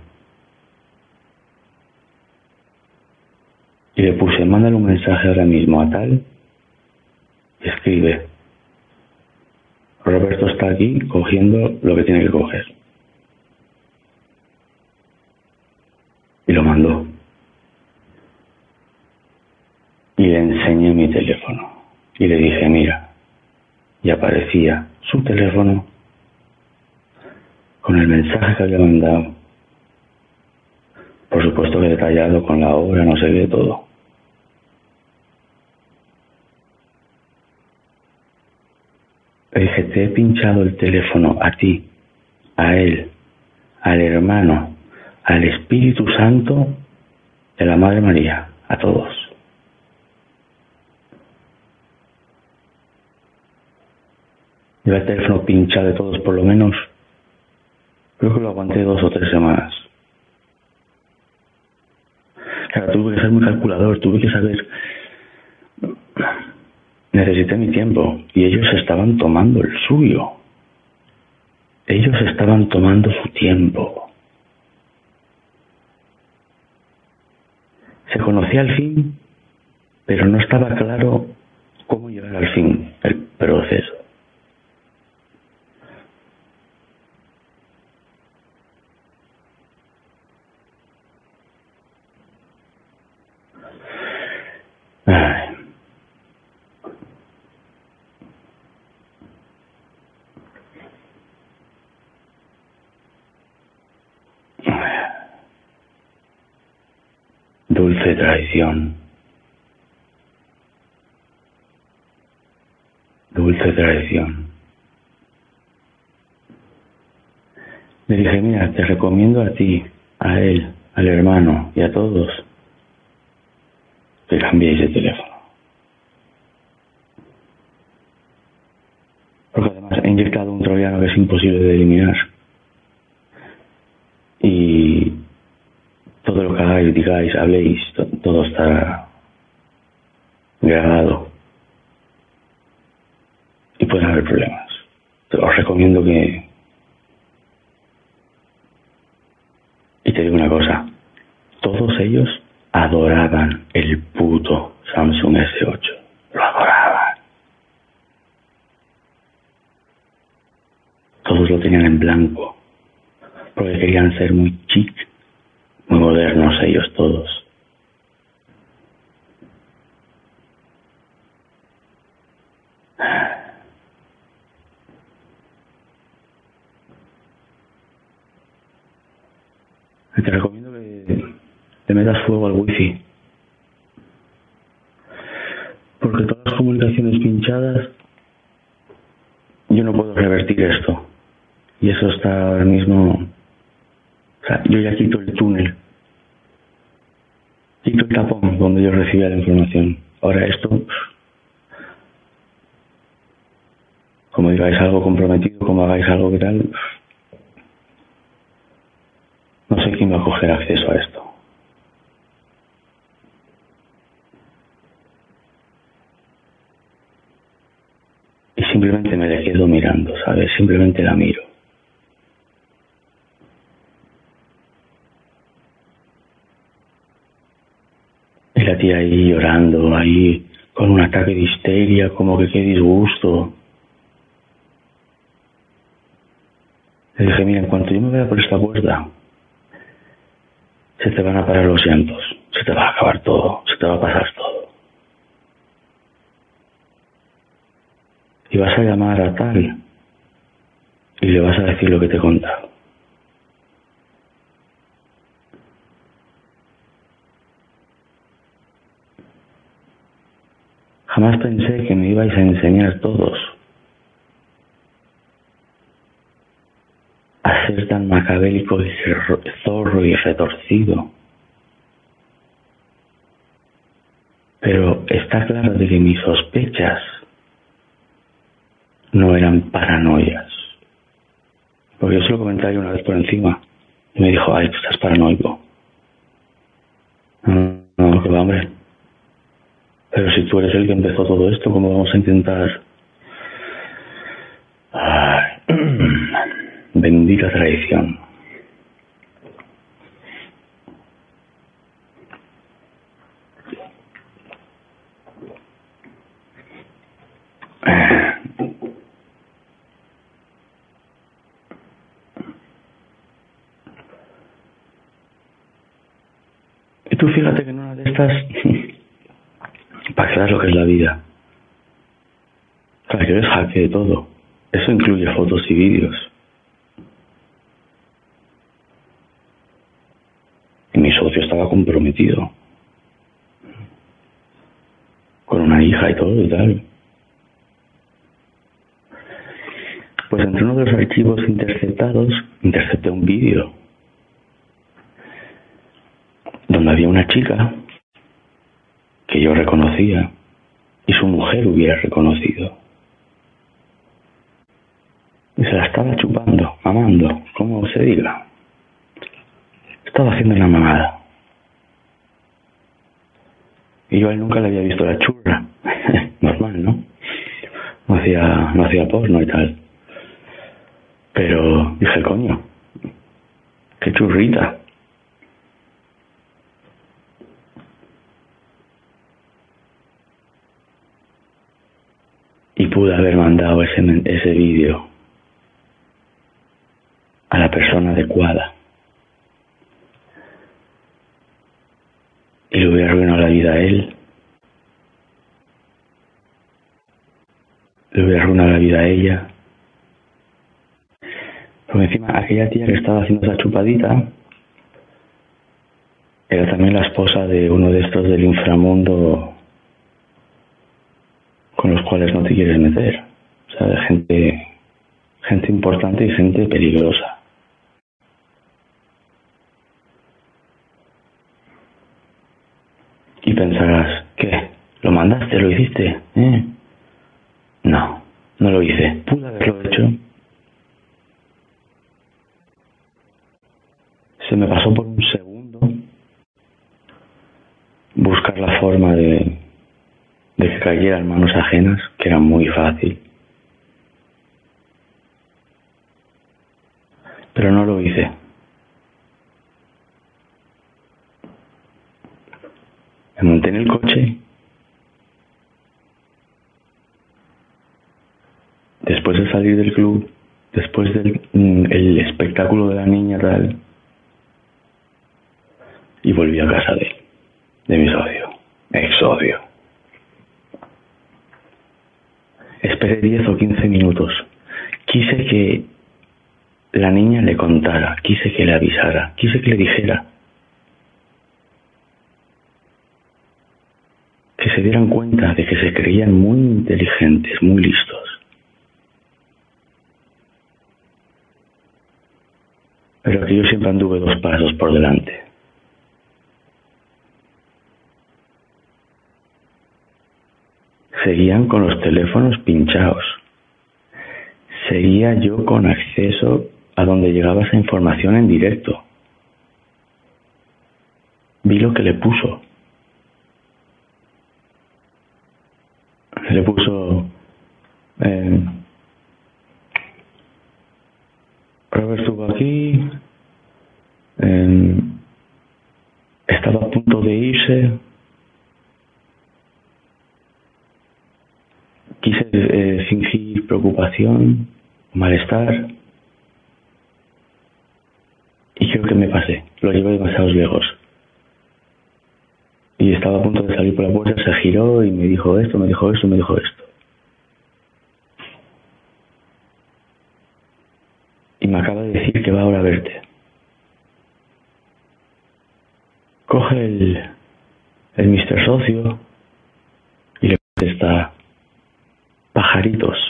Y le puse, mándale un mensaje ahora mismo a tal. Y escribe. Roberto está aquí cogiendo lo que tiene que coger. Y lo mandó. Y le enseñé mi teléfono y le dije, mira, y aparecía su teléfono con el mensaje que había mandado. Por supuesto que detallado con la hora, no sé qué, todo. Le dije, te he pinchado el teléfono a ti, a él, al hermano, al Espíritu Santo de la Madre María, a todos. El teléfono pinchado de todos por lo menos. Creo que lo aguanté dos o tres semanas. Claro, tuve que ser muy calculador, tuve que saber. Necesité mi tiempo y ellos estaban tomando el suyo. Ellos estaban tomando su tiempo. Se conocía al fin, pero no estaba claro cómo llegar al fin, el proceso. Dulce traición. Le dije, mira, te recomiendo a ti, a él, al hermano y a todos que cambiéis de teléfono. Porque además he inyectado un troyano que es imposible de eliminar. Y todo lo que hagáis, digáis, habléis, todo está grabado. Y pueden haber problemas. Os recomiendo que Y te digo una cosa, todos ellos adoraban el puto Samsung S8. Lo adoraban. Todos lo tenían en blanco. Porque querían ser muy chic, modernos ellos todos. Te recomiendo que te metas fuego al wifi. Porque todas las comunicaciones pinchadas, yo no puedo revertir esto. Y eso está ahora mismo... O sea, yo ya quito el túnel. Quito el tapón donde yo recibía la información. Ahora esto... Como digáis algo comprometido, como hagáis algo que tal... No sé quién va a coger acceso a esto. Y simplemente me le quedo mirando, ¿sabes? Simplemente la miro. Y la tía ahí llorando, ahí con un ataque de histeria, como que qué disgusto. Le dije, mira, en cuanto yo me vea por esta puerta, se te van a parar los llantos, se te va a acabar todo, se te va a pasar todo. Y vas a llamar a tal y le vas a decir lo que te he contado. Jamás pensé que me ibais a enseñar todos a ser tan macabélico y zorro y retorcido. Pero está claro de que mis sospechas no eran paranoias. Porque yo se lo comenté una vez por encima y me dijo, ay, tú estás paranoico. Tú eres el que empezó todo esto, ¿cómo vamos a intentar? Bendita traición. Y tú fíjate que en una de estas, para que lo que es la vida, para que ves jaque de todo, eso incluye fotos y vídeos. Y mi socio estaba comprometido. Con una hija y todo y tal. Pues entre uno de los archivos interceptados, intercepté un vídeo donde había una chica que yo reconocía y su mujer hubiera reconocido. Y se la estaba chupando, amando, como se diga. Estaba haciendo una mamada. Y yo a él nunca le había visto la churra. Normal, ¿no? No hacía, no hacía porno y tal. Pero dije, coño, qué churrita. Y pude haber mandado ese, ese vídeo a la persona adecuada. Y le hubiera arruinado la vida a él. Le hubiera arruinado la vida a ella. Porque encima aquella tía que estaba haciendo esa chupadita Era también la esposa de uno de estos del inframundo con los cuales no te quieres meter. O sea, de gente, gente importante y gente peligrosa. Y pensarás, ¿qué? ¿Lo mandaste? ¿Lo hiciste? ¿Eh? No, no lo hice. Pude haberlo hecho. Se me pasó por un segundo buscar la forma de, de que cayera en manos ajenas, que era muy fácil. Pero no lo hice. Me monté en el coche. Después de salir del club, después del mm, espectáculo de la niña tal, y volví a casa de él, de mi socio, exodio. Esperé 10 o 15 minutos. Quise que la niña le contara, quise que le avisara, quise que le dijera. Que se dieran cuenta de que se creían muy inteligentes, muy listos. Pero que yo siempre anduve dos pasos por delante. Seguían con los teléfonos pinchados. Seguía yo con acceso a donde llegaba esa información en directo. Vi lo que le puso. Le puso... Eh, Robert estuvo aquí. eh, estaba a punto de irse. Quise eh, fingir malestar. Y creo que me pasé. Lo llevé demasiado lejos. Y estaba a punto de salir por la puerta, se giró y me dijo esto, me dijo esto, me dijo esto. Y me acaba de decir que va ahora a verte. Coge el, el Mr. Socio y le contesta, pajaritos,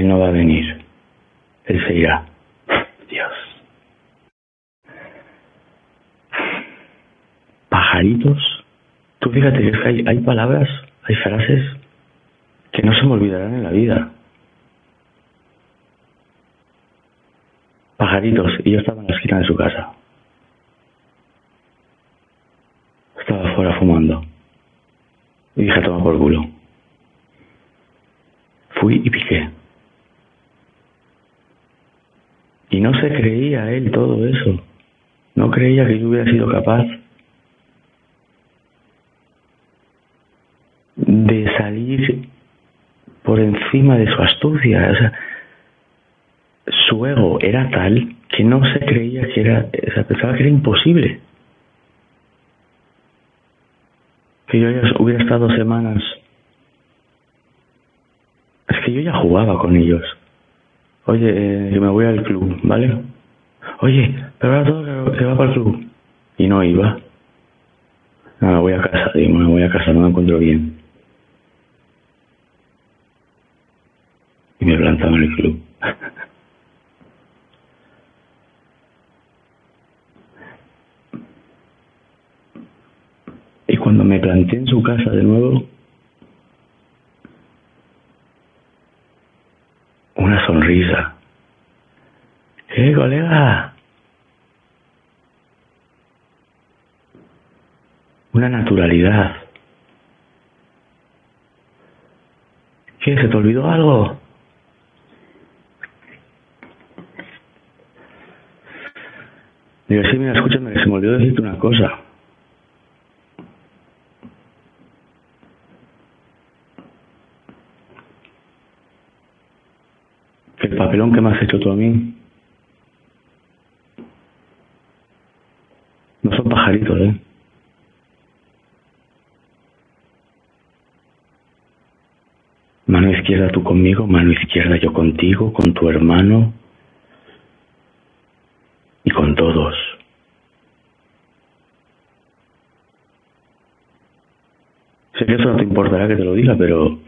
él no va a venir, él se irá. Dios. Pajaritos. Tú fíjate que, hay, hay palabras, hay frases que no se me olvidarán en la vida. Pajaritos. Y yo estaba en la esquina de su casa. Estaba afuera fumando. Y dije, toma por culo. Fui y piqué. Y no se creía él todo eso. No creía que yo hubiera sido capaz de salir por encima de su astucia. O sea, su ego era tal que no se creía que era, o sea, pensaba que era imposible. Que yo ya hubiera estado semanas. Es que yo ya jugaba con ellos. Oye, eh, me voy al club, ¿vale? Oye, pero ahora todo que va para el club. Y no iba. No, voy a casa, digo, me voy a casa, no me encuentro bien. Y me plantaba en el club. Y cuando me planté en su casa de nuevo, una sonrisa. ¿Qué, colega? Una naturalidad. ¿Qué? ¿Se te olvidó algo? Digo, sí, mira, escúchame, se me olvidó decirte una cosa. papelón que me has hecho tú a mí. No son pajaritos, ¿eh? Mano izquierda tú conmigo, mano izquierda yo contigo, con tu hermano y con todos. Sé que eso no te importará que te lo diga, pero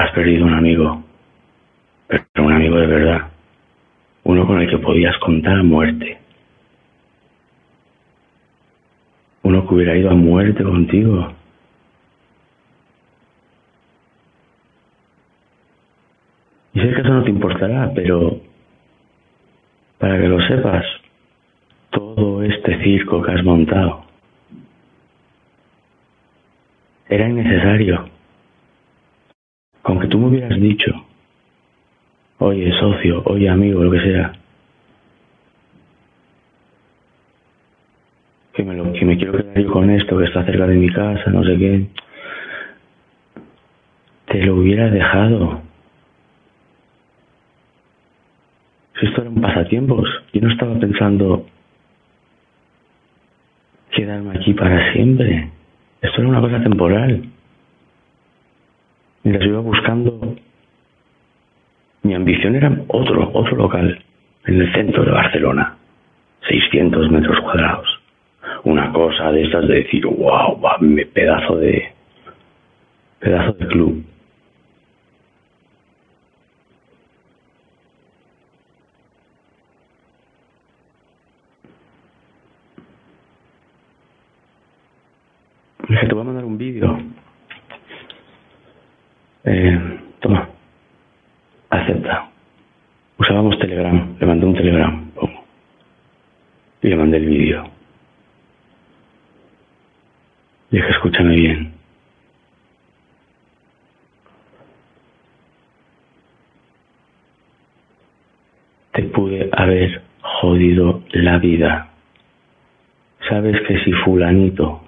Has perdido un amigo, pero un amigo de verdad. Uno con el que podías contar a muerte. Uno que hubiera ido a muerte contigo. Y sé que eso no te importará, pero para que lo sepas, todo este circo que has montado era innecesario. Con que tú me hubieras dicho, oye socio, oye amigo, lo que sea, que me, lo, que me quiero quedar yo con esto, que está cerca de mi casa, no sé qué, te lo hubiera dejado. Si esto eran pasatiempos, yo no estaba pensando quedarme aquí para siempre. Esto era una cosa temporal. Mientras iba buscando, mi ambición era otro, otro local, en el centro de Barcelona, 600 metros cuadrados. Una cosa de estas de decir, wow, pedazo de, pedazo de club. te a mandar un vídeo. Eh, toma. Acepta. Usábamos Telegram. Le mandé un Telegram. Y le mandé el vídeo. Dije, escúchame bien. Te pude haber jodido la vida. Sabes que si fulanito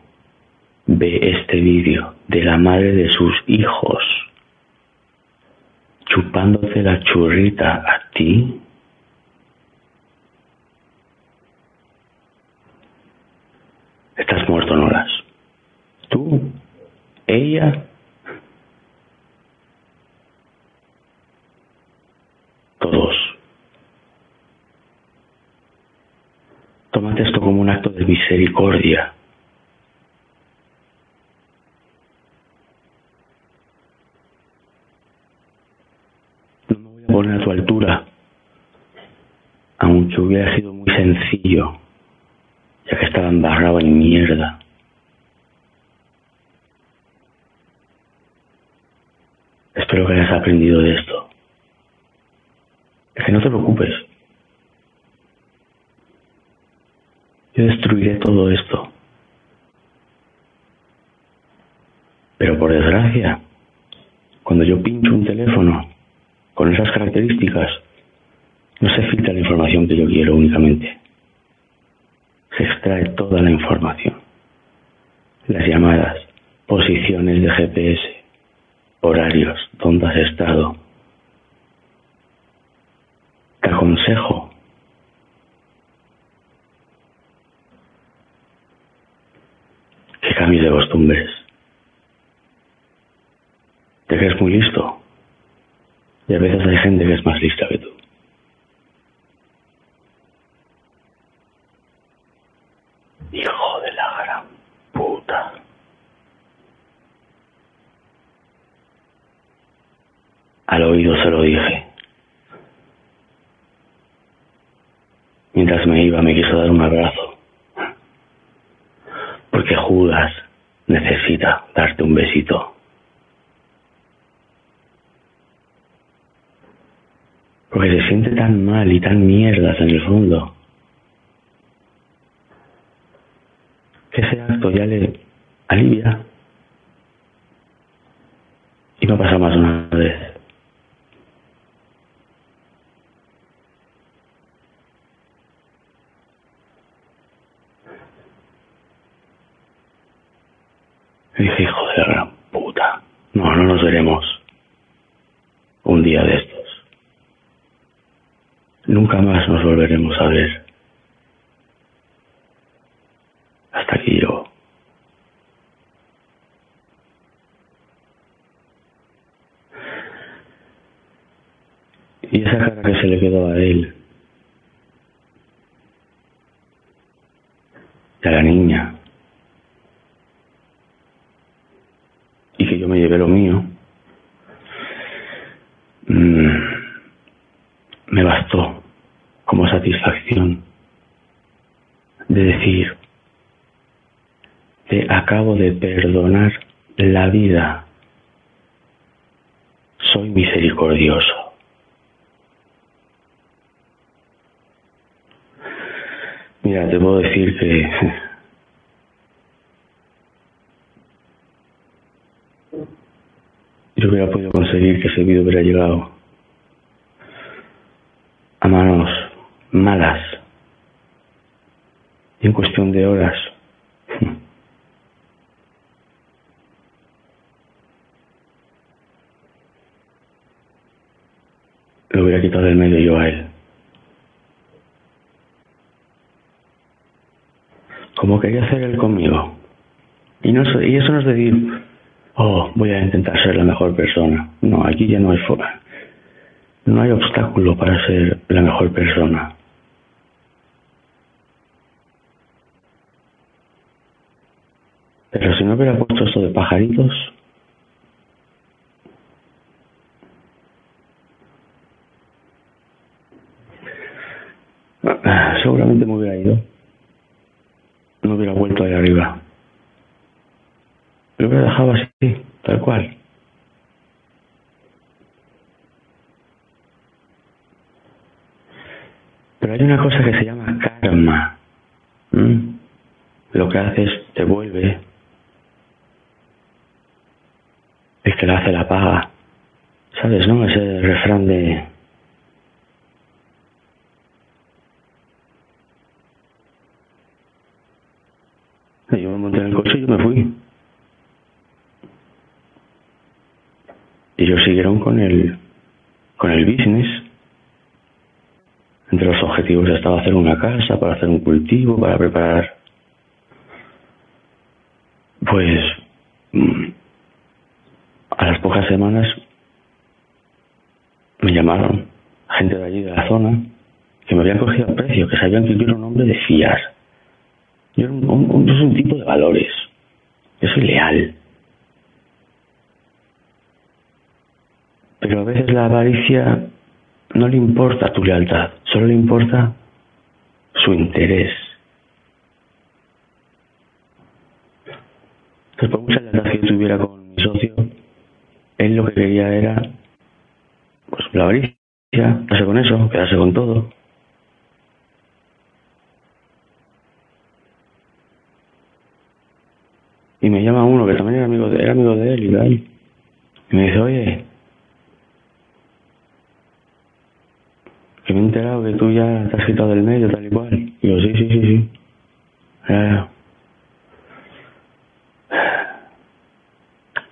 ve este vídeo de la madre de sus hijos chupándote la churrita a ti, estás muerto, Noras. Tú, ella, todos. Tómate esto como un acto de misericordia. a tu altura, aunque hubiera sido muy sencillo, ya que estaba embarrado en mierda. Espero que hayas aprendido de esto. Es que no te preocupes. Yo destruiré todo esto. Pero por desgracia, cuando yo pincho un teléfono, con esas características, no se filtra la información que yo quiero únicamente. Se extrae toda la información. Las llamadas, posiciones de GPS, horarios, dónde has estado. Te aconsejo que cambies de costumbres. Te crees muy listo. Y a veces hay gente que es más lista que tú. Acabo de perdonar la vida, soy misericordioso. Mira, te puedo decir que yo hubiera podido conseguir que ese vídeo hubiera llegado a manos malas y en cuestión de horas lo hubiera quitado del medio yo a él. Como quería hacer él conmigo. Y, no, y eso no es decir, oh, voy a intentar ser la mejor persona. No, aquí ya no hay forma. No hay obstáculo para ser la mejor persona. Pero si no hubiera puesto esto de pajaritos, seguramente me hubiera ido. No hubiera vuelto ahí arriba. Lo hubiera dejado así, tal cual. Pero hay una cosa que se llama karma. Lo que haces te vuelve. El que la hace la paga. ¿Sabes, no? Ese refrán de Yo me monté en el coche y yo me fui. Y ellos siguieron con el, con el business. Entre los objetivos estaba hacer una casa, para hacer un cultivo, para preparar. Pues. Mm, a las pocas semanas me llamaron gente de allí de la zona que me habían cogido a precio, que sabían que yo era un hombre de fiar yo soy un, tipo de valores. Yo soy leal. Pero a veces la avaricia no le importa tu lealtad, solo le importa su interés. Entonces, por mucha lealtad que yo tuviera con mi socio, él lo que quería era, pues, la avaricia, quedarse con eso, quedarse con todo. Y me llama uno que también era amigo de, era amigo de él y tal. Y me dice, oye, que me he enterado que tú ya te has quitado del medio, tal y cual. Y yo, sí, sí, sí, sí.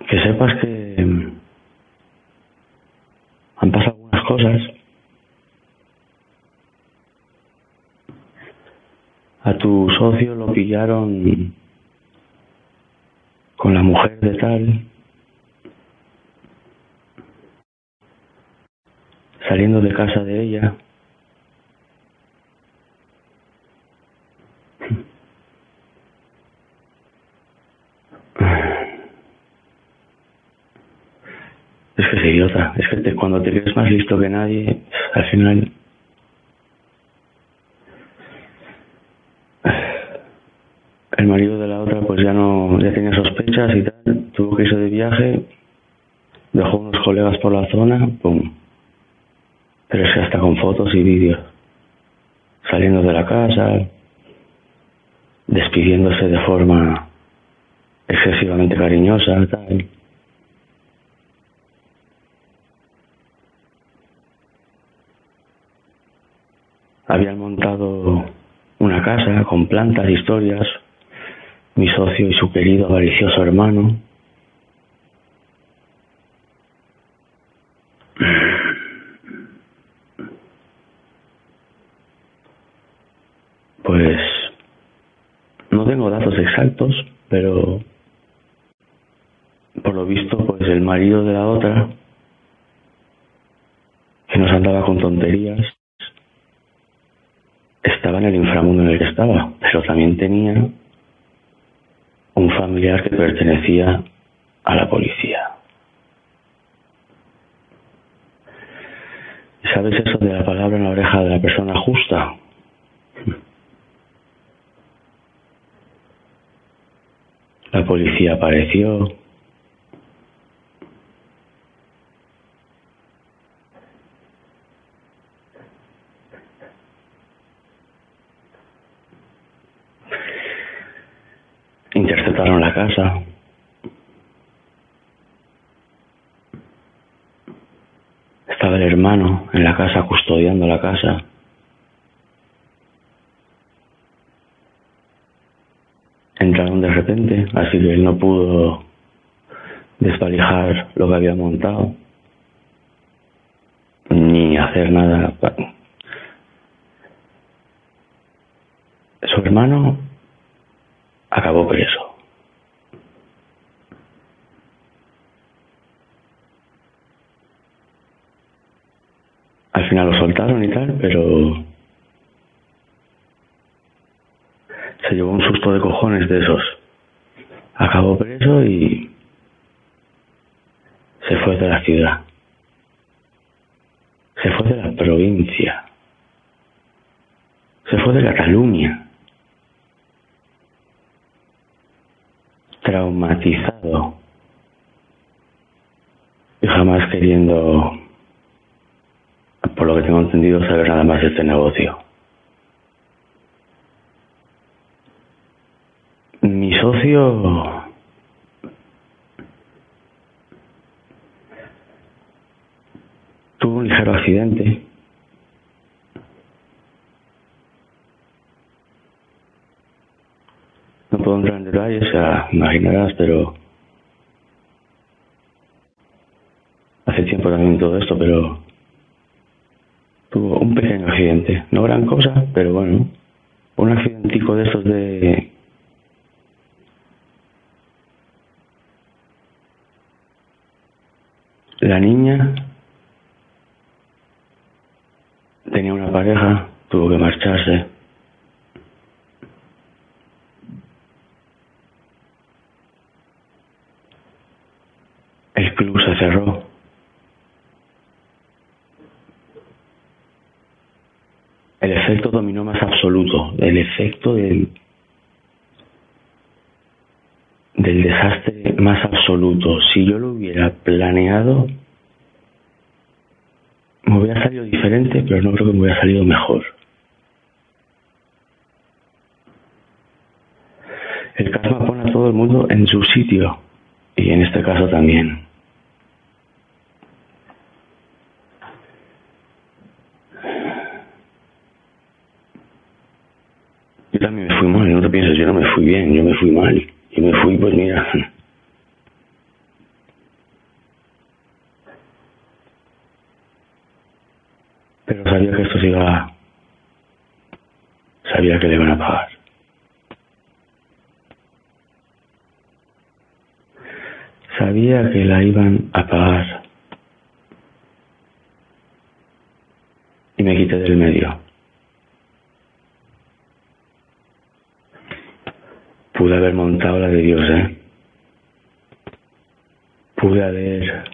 Que sepas que mm, han pasado algunas cosas. A tu socio lo pillaron con la mujer de tal, saliendo de casa de ella. Es es idiota, es que cuando te crees más listo que nadie, al final el marido de la otra pues ya no ya tenía sospechas y tal tuvo que irse de viaje dejó unos colegas por la zona pum pero es que hasta con fotos y vídeos saliendo de la casa despidiéndose de forma excesivamente cariñosa tal habían montado una casa con plantas, historias, mi socio y su querido avaricioso hermano. Pues no tengo datos exactos, pero por lo visto, pues el marido de la otra, que nos andaba con tonterías, estaba en el inframundo en el que estaba, pero también tenía un familiar que pertenecía a la policía. ¿Sabes eso de la palabra en la oreja de la persona justa? La policía apareció, había montado. entenderás, pero no creo que me hubiera salido mejor. El karma pone a todo el mundo en su sitio y en este caso también. sabía que le iban a pagar. Sabía que la iban a pagar. Y me quité del medio. Pude haber montado la de Dios, ¿eh? Pude haber...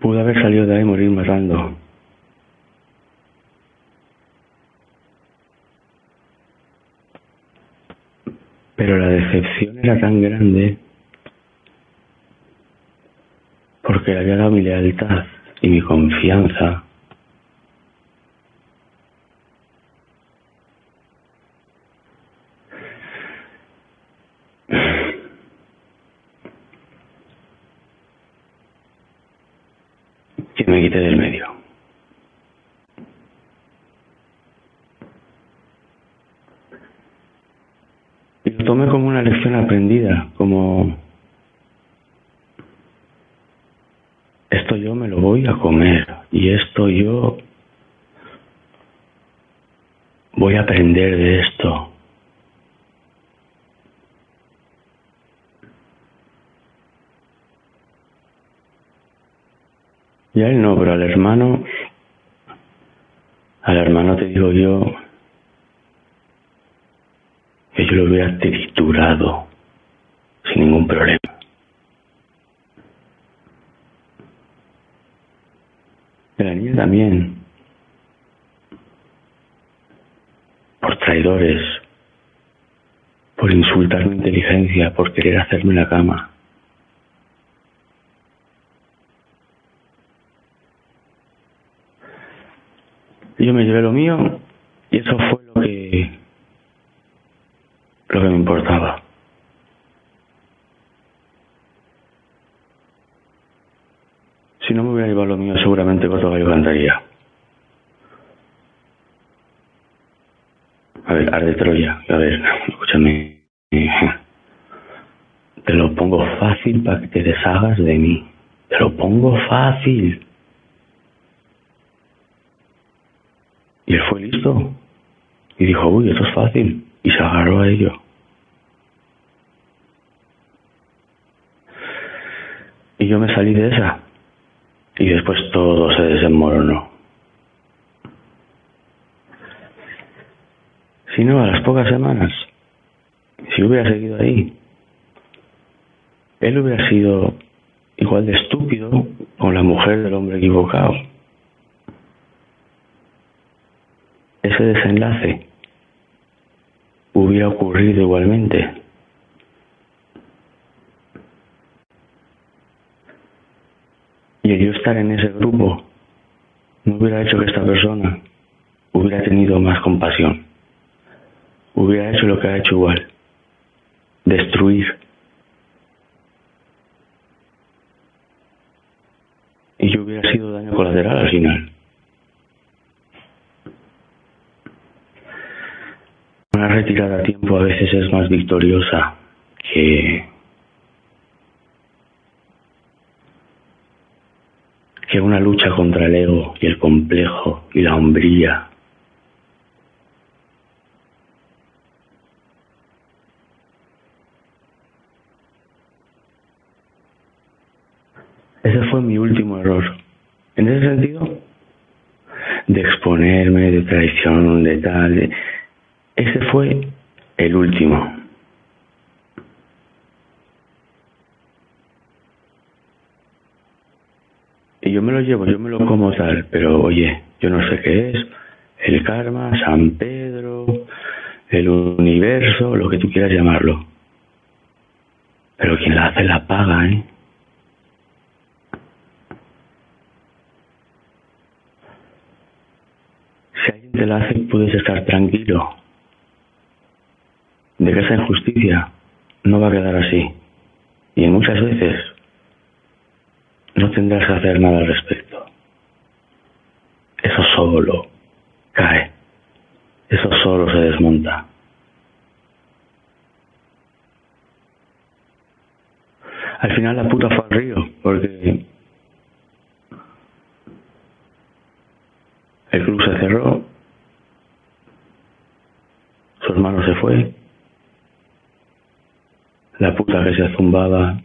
Pude haber salido de ahí y morir matando. Pero la decepción era tan grande porque le había dado mi lealtad y mi confianza hacerme la cama. Yo me llevé lo mío y eso fue lo que lo que me importaba. Si no me hubiera llevado lo mío, seguramente Corto Gallo cantaría. A ver, Arde Troya, a ver, escúchame. Te lo pongo fácil para que te deshagas de mí. Te lo pongo fácil. Y él fue listo. Y dijo, uy, esto es fácil. Y se agarró a ello. Y yo me salí de esa. Y después todo se desmoronó. Si no, a las pocas semanas, si hubiera seguido ahí, él hubiera sido igual de estúpido con la mujer del hombre equivocado. Ese desenlace hubiera ocurrido igualmente. Y el yo estar en ese grupo no hubiera hecho que esta persona hubiera tenido más compasión. Hubiera hecho lo que ha hecho igual. Destruir. Y yo hubiera sido daño colateral al final. Una retirada a tiempo a veces es más victoriosa que que una lucha contra el ego y el complejo y la hombría. Ese fue mi último error. En ese sentido, de exponerme, de traición, de tal. Ese fue el último. Y yo me lo llevo, yo me lo como tal, pero oye, yo no sé qué es. El karma, San Pedro, el universo, lo que tú quieras llamarlo. Pero quien la hace la paga, ¿eh? Si alguien te la hace, puedes estar tranquilo de que esa injusticia no va a quedar así. Y muchas veces no tendrás que hacer nada al respecto. Eso solo cae. Eso solo se desmonta. Al final la puta fue al río, porque el club se cerró, su hermano se fue, la puta que se zumbaba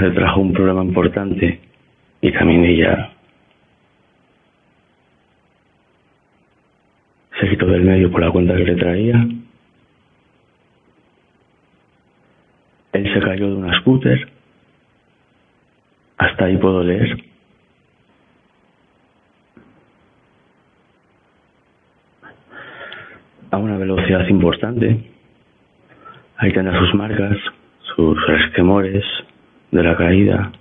le trajo un problema importante y también ella se quitó del medio por la cuenta que le traía. Él se cayó de una scooter. Hasta ahí puedo leer. A una velocidad importante. Ahí tendrá sus marcas, sus resquemores de la caída.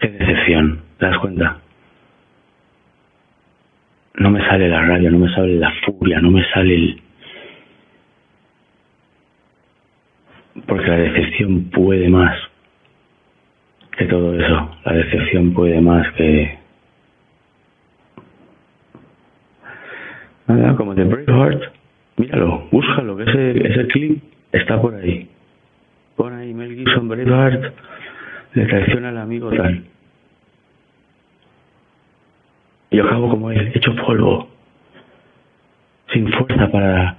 Qué decepción, ¿te das cuenta? No me sale la rabia, no me sale la furia, no me sale el... Porque la decepción puede más que todo eso. La decepción puede más que... Nada, como de Braveheart. Míralo, búscalo, que ese, ese clip está por ahí. Pon ahí Mel Gibson Braveheart, le traiciona al amigo tal. Y yo acabo como él, hecho polvo, sin fuerza para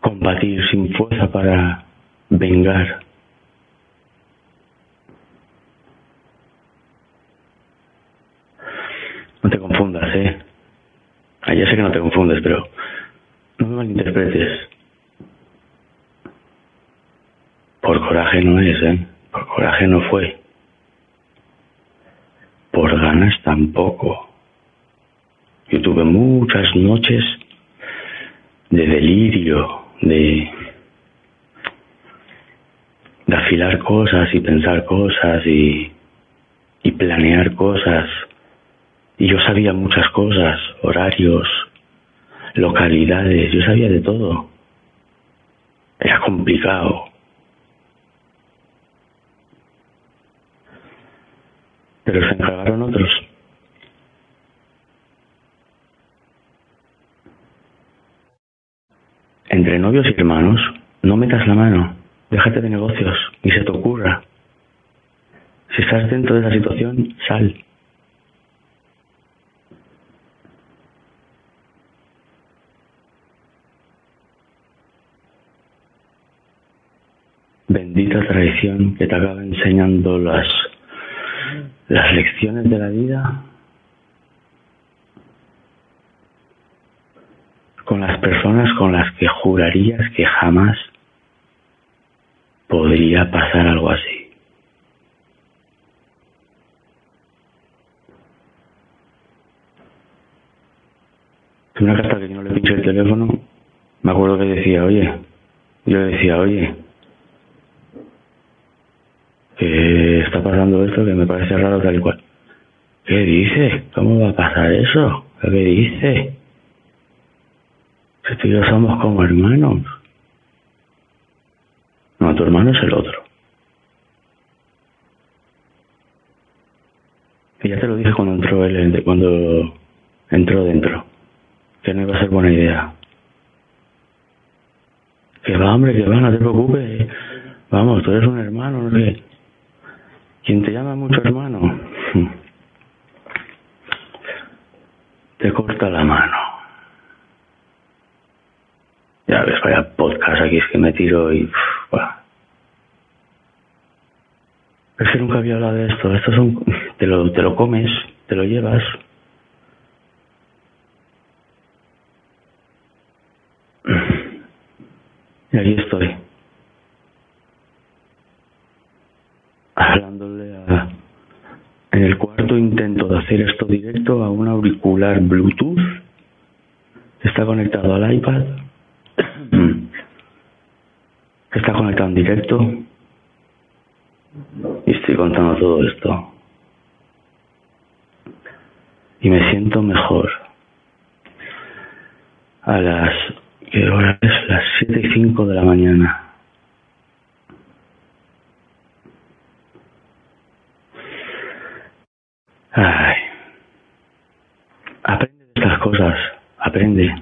combatir, sin fuerza para vengar. Ah, ya sé que no te confundes, pero no me malinterpretes. Por coraje no es, ¿eh? Por coraje no fue. Por ganas tampoco. Yo tuve muchas noches de delirio, de, de afilar cosas y pensar cosas y, y planear cosas y yo sabía muchas cosas, horarios, localidades, yo sabía de todo. Era complicado. Pero se encargaron otros. Entre novios y hermanos, no metas la mano, déjate de negocios, ni se te ocurra. Si estás dentro de la situación, sal. Bendita traición que te acaba enseñando las, las lecciones de la vida con las personas con las que jurarías que jamás podría pasar algo así. Una carta que no le pinché el teléfono, me acuerdo que decía, oye, yo decía, oye, que está pasando esto, que me parece raro tal y cual. ¿Qué dice? ¿Cómo va a pasar eso? ¿Qué dice? Si tú y yo somos como hermanos. No, tu hermano es el otro. Y ya te lo dije cuando entró él, cuando entró dentro, que no iba a ser buena idea. Que va, hombre, que va, no te preocupes. Vamos, tú eres un hermano, no sé. Quien te llama mucho hermano, te corta la mano. Ya ves, vaya podcast aquí es que me tiro y... Es que nunca había hablado de esto. Esto son... Te lo, te lo comes, te lo llevas. Y ahí estoy. Hablándole a... En el cuarto intento de hacer esto directo a un auricular Bluetooth. Está conectado al iPad está conectado en directo y estoy contando todo esto. Y me siento mejor. A las, ¿qué hora es? Las 7 y 5 de la mañana. Ay. Aprende de estas cosas. Aprende.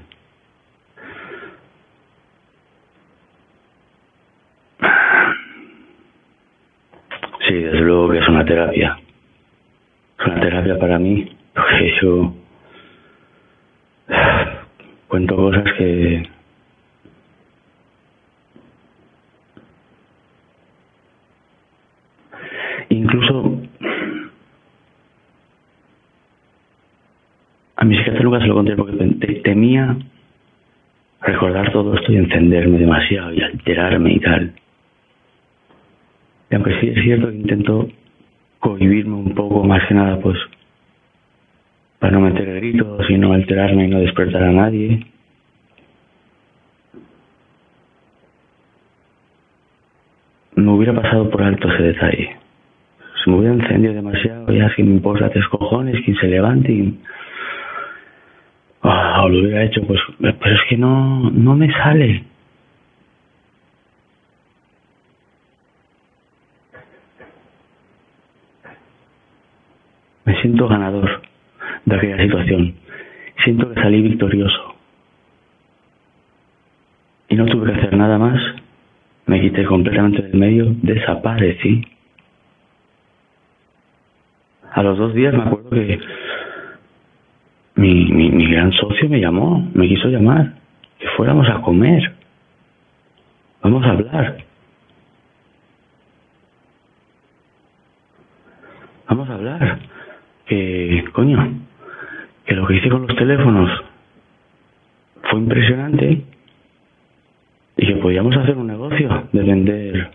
Sí, desde luego que es una terapia. Es una terapia para mí, porque yo cuento cosas que incluso se lo conté porque temía recordar todo esto y encenderme demasiado y alterarme y tal. Y aunque sí es cierto que intento cohibirme un poco, más que nada, pues, para no meter gritos y no alterarme y no despertar a nadie. Me hubiera pasado por alto ese detalle. Se me hubiera encendido demasiado, ya si me importa tres cojones, quien se levante y... Ah, o lo hubiera hecho, pues, pero es que no, no me sale. Me siento ganador de aquella situación. Siento que salí victorioso. Y no tuve que hacer nada más. Me quité completamente del medio, desaparecí. A los dos días me acuerdo que mi, mi, gran socio me llamó, me quiso llamar, que fuéramos a comer. Vamos a hablar. Vamos a hablar que, coño, que lo que hice con los teléfonos fue impresionante y que podíamos hacer un negocio de vender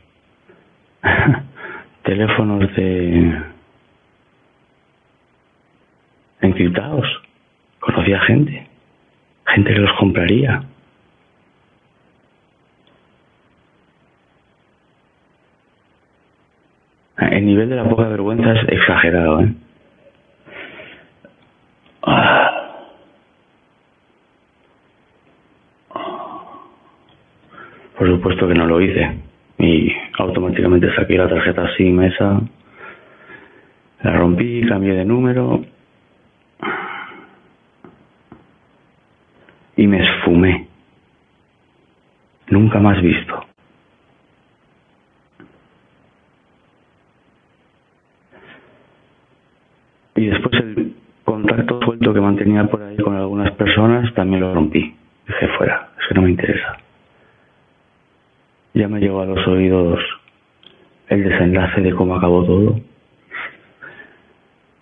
teléfonos de encriptados. Conocía gente, gente que los compraría. El nivel de la poca vergüenza es exagerado, ¿eh? Por supuesto que no lo hice y automáticamente saqué la tarjeta así mesa, la rompí, cambié de número y me esfumé. Nunca más visto. Y después el contacto suelto que mantenía por ahí con algunas personas también lo rompí. Dije fuera, es que no me interesa. Ya me llegó a los oídos el desenlace de cómo acabó todo.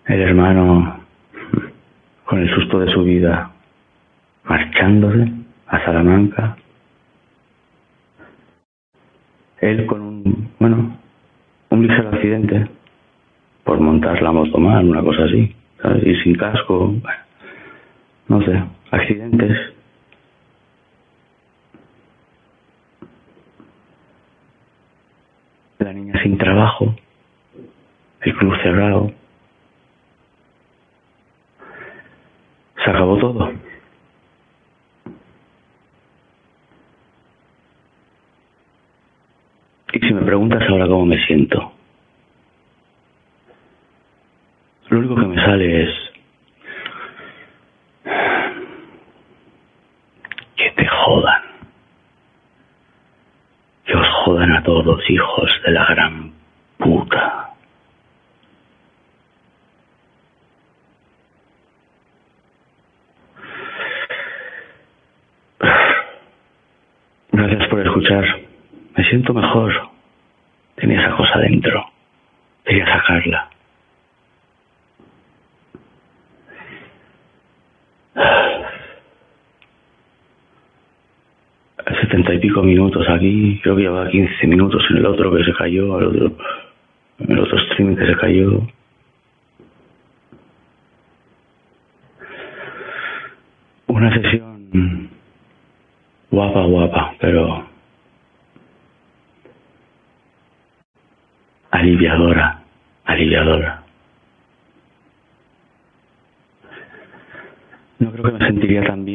El hermano, con el susto de su vida, marchándose a Salamanca. Él con un, bueno, un ligero accidente por montar la moto mal, una cosa así. Y sin casco, no sé, accidentes la niña sin trabajo, el club cerrado. Se acabó todo. Y si me preguntas ahora cómo me siento, lo único que me sale es que te jodan que os jodan a todos, hijos de la gran puta. Gracias por escuchar. Me siento mejor. Tenía esa cosa dentro. Quería sacarla. Setenta y pico minutos aquí, creo que llevaba 15 minutos en el otro que se cayó, el otro, en el otro streaming que se cayó. Una sesión guapa, guapa, pero aliviadora, aliviadora. No creo que me sentiría tan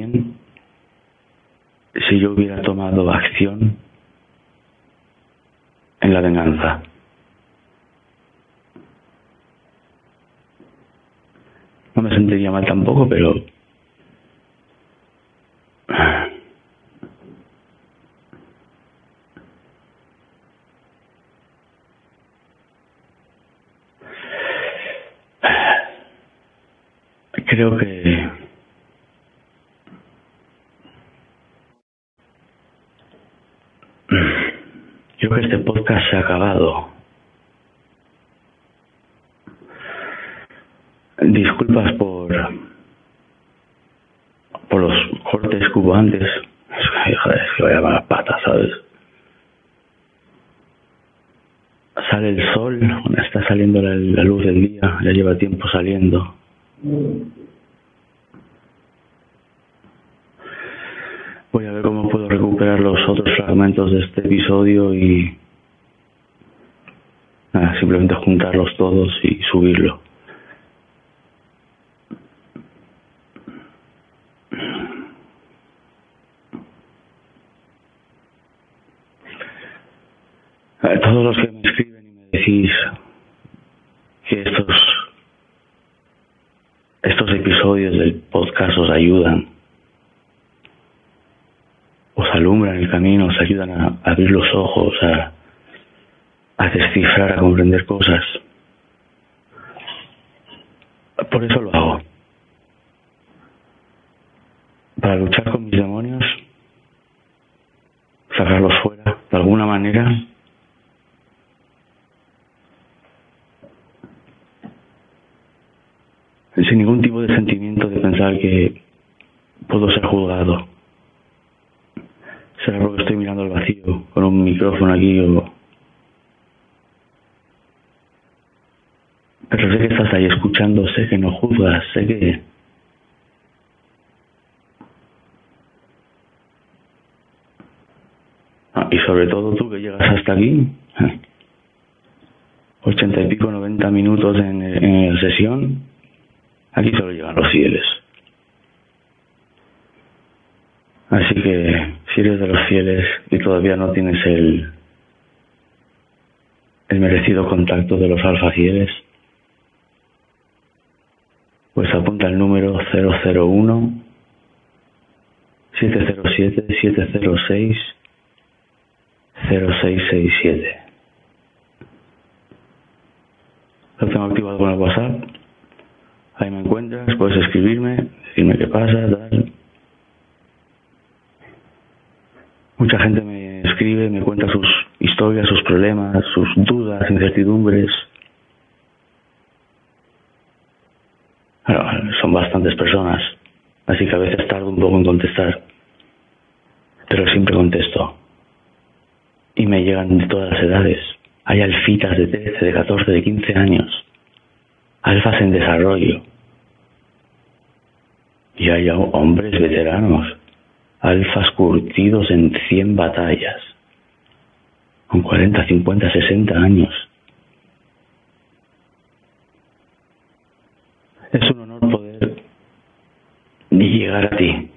subirlo. micrófono aquí o... Pero sé que estás ahí escuchando, sé que no juzgas, sé que... Ah, y sobre todo tú que llegas hasta aquí, 80 y pico, 90 minutos en, en sesión, aquí solo llegan los fieles. Así que si eres de los fieles y todavía no tienes el, el merecido contacto de los alfa fieles, pues apunta el número 001 707 706 0667. Lo tengo activado con el WhatsApp. Ahí me encuentras, puedes escribirme, decirme qué pasa, tal. Mucha gente me escribe, me cuenta sus historias, sus problemas, sus dudas, incertidumbres. Son bastantes personas, así que a veces tardo un poco en contestar, pero siempre contesto. Y me llegan de todas las edades. Hay alfitas de 13, de 14, de 15 años, alfas en desarrollo. Y hay hombres veteranos alfas curtidos en 100 batallas, con 40, 50, 60 años. Es un honor poder llegar a ti.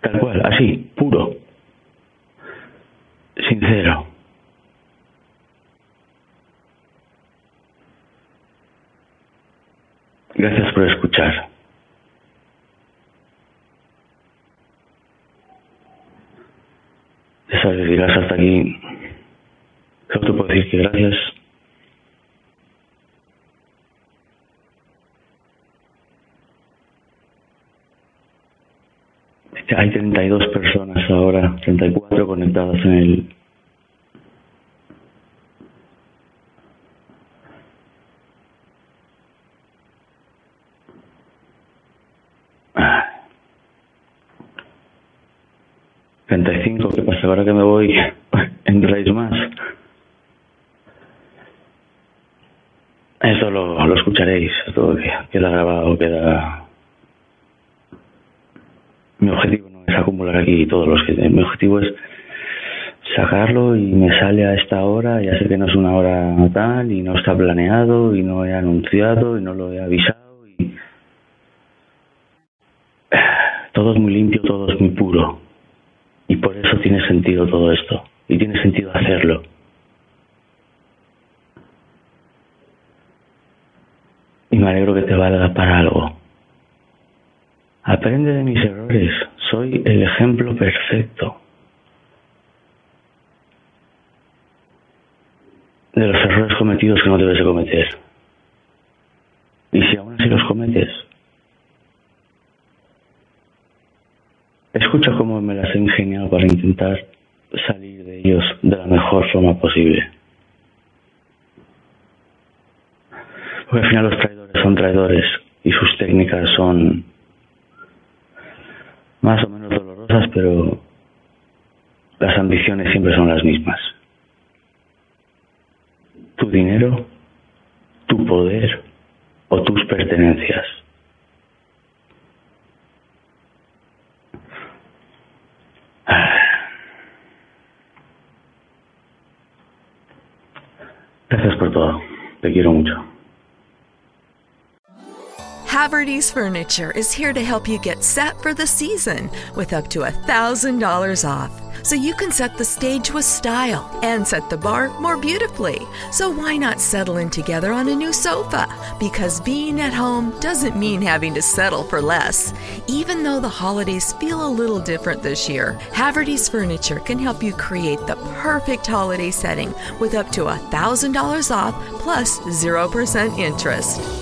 Tal cual, así, puro, sincero. Gracias por escuchar. Ya llegas hasta aquí. Solo te puedo decir que gracias. Hay 32 personas ahora, 34 conectadas en el ¿qué pasa? Ahora que me voy, entráis más. Eso lo, lo escucharéis, todo queda grabado, queda... Mi objetivo no es acumular aquí todos los que... Mi objetivo es sacarlo y me sale a esta hora, ya sé que no es una hora tal y no está planeado y no he anunciado y no lo he avisado y todo es muy limpio, todo es muy puro. Y por eso tiene sentido todo esto. Y tiene sentido hacerlo. Y me alegro que te valga para algo. Aprende de mis errores. Soy el ejemplo perfecto. De los errores cometidos que no debes de cometer. Y si aún así los cometes, Escucha cómo me las he ingeniado para intentar salir de ellos de la mejor forma posible. Porque al final los traidores son traidores y sus técnicas son más o menos dolorosas, pero las ambiciones siempre son las mismas. Tu dinero, tu poder o tus pertenencias. Haverty's Furniture is here to help you get set for the season with up to $1,000 off. So you can set the stage with style and set the bar more beautifully. So why not settle in together on a new sofa? Because being at home doesn't mean having to settle for less. Even though the holidays feel a little different this year, Haverty's Furniture can help you create the perfect holiday setting with up to $1,000 off plus 0% interest.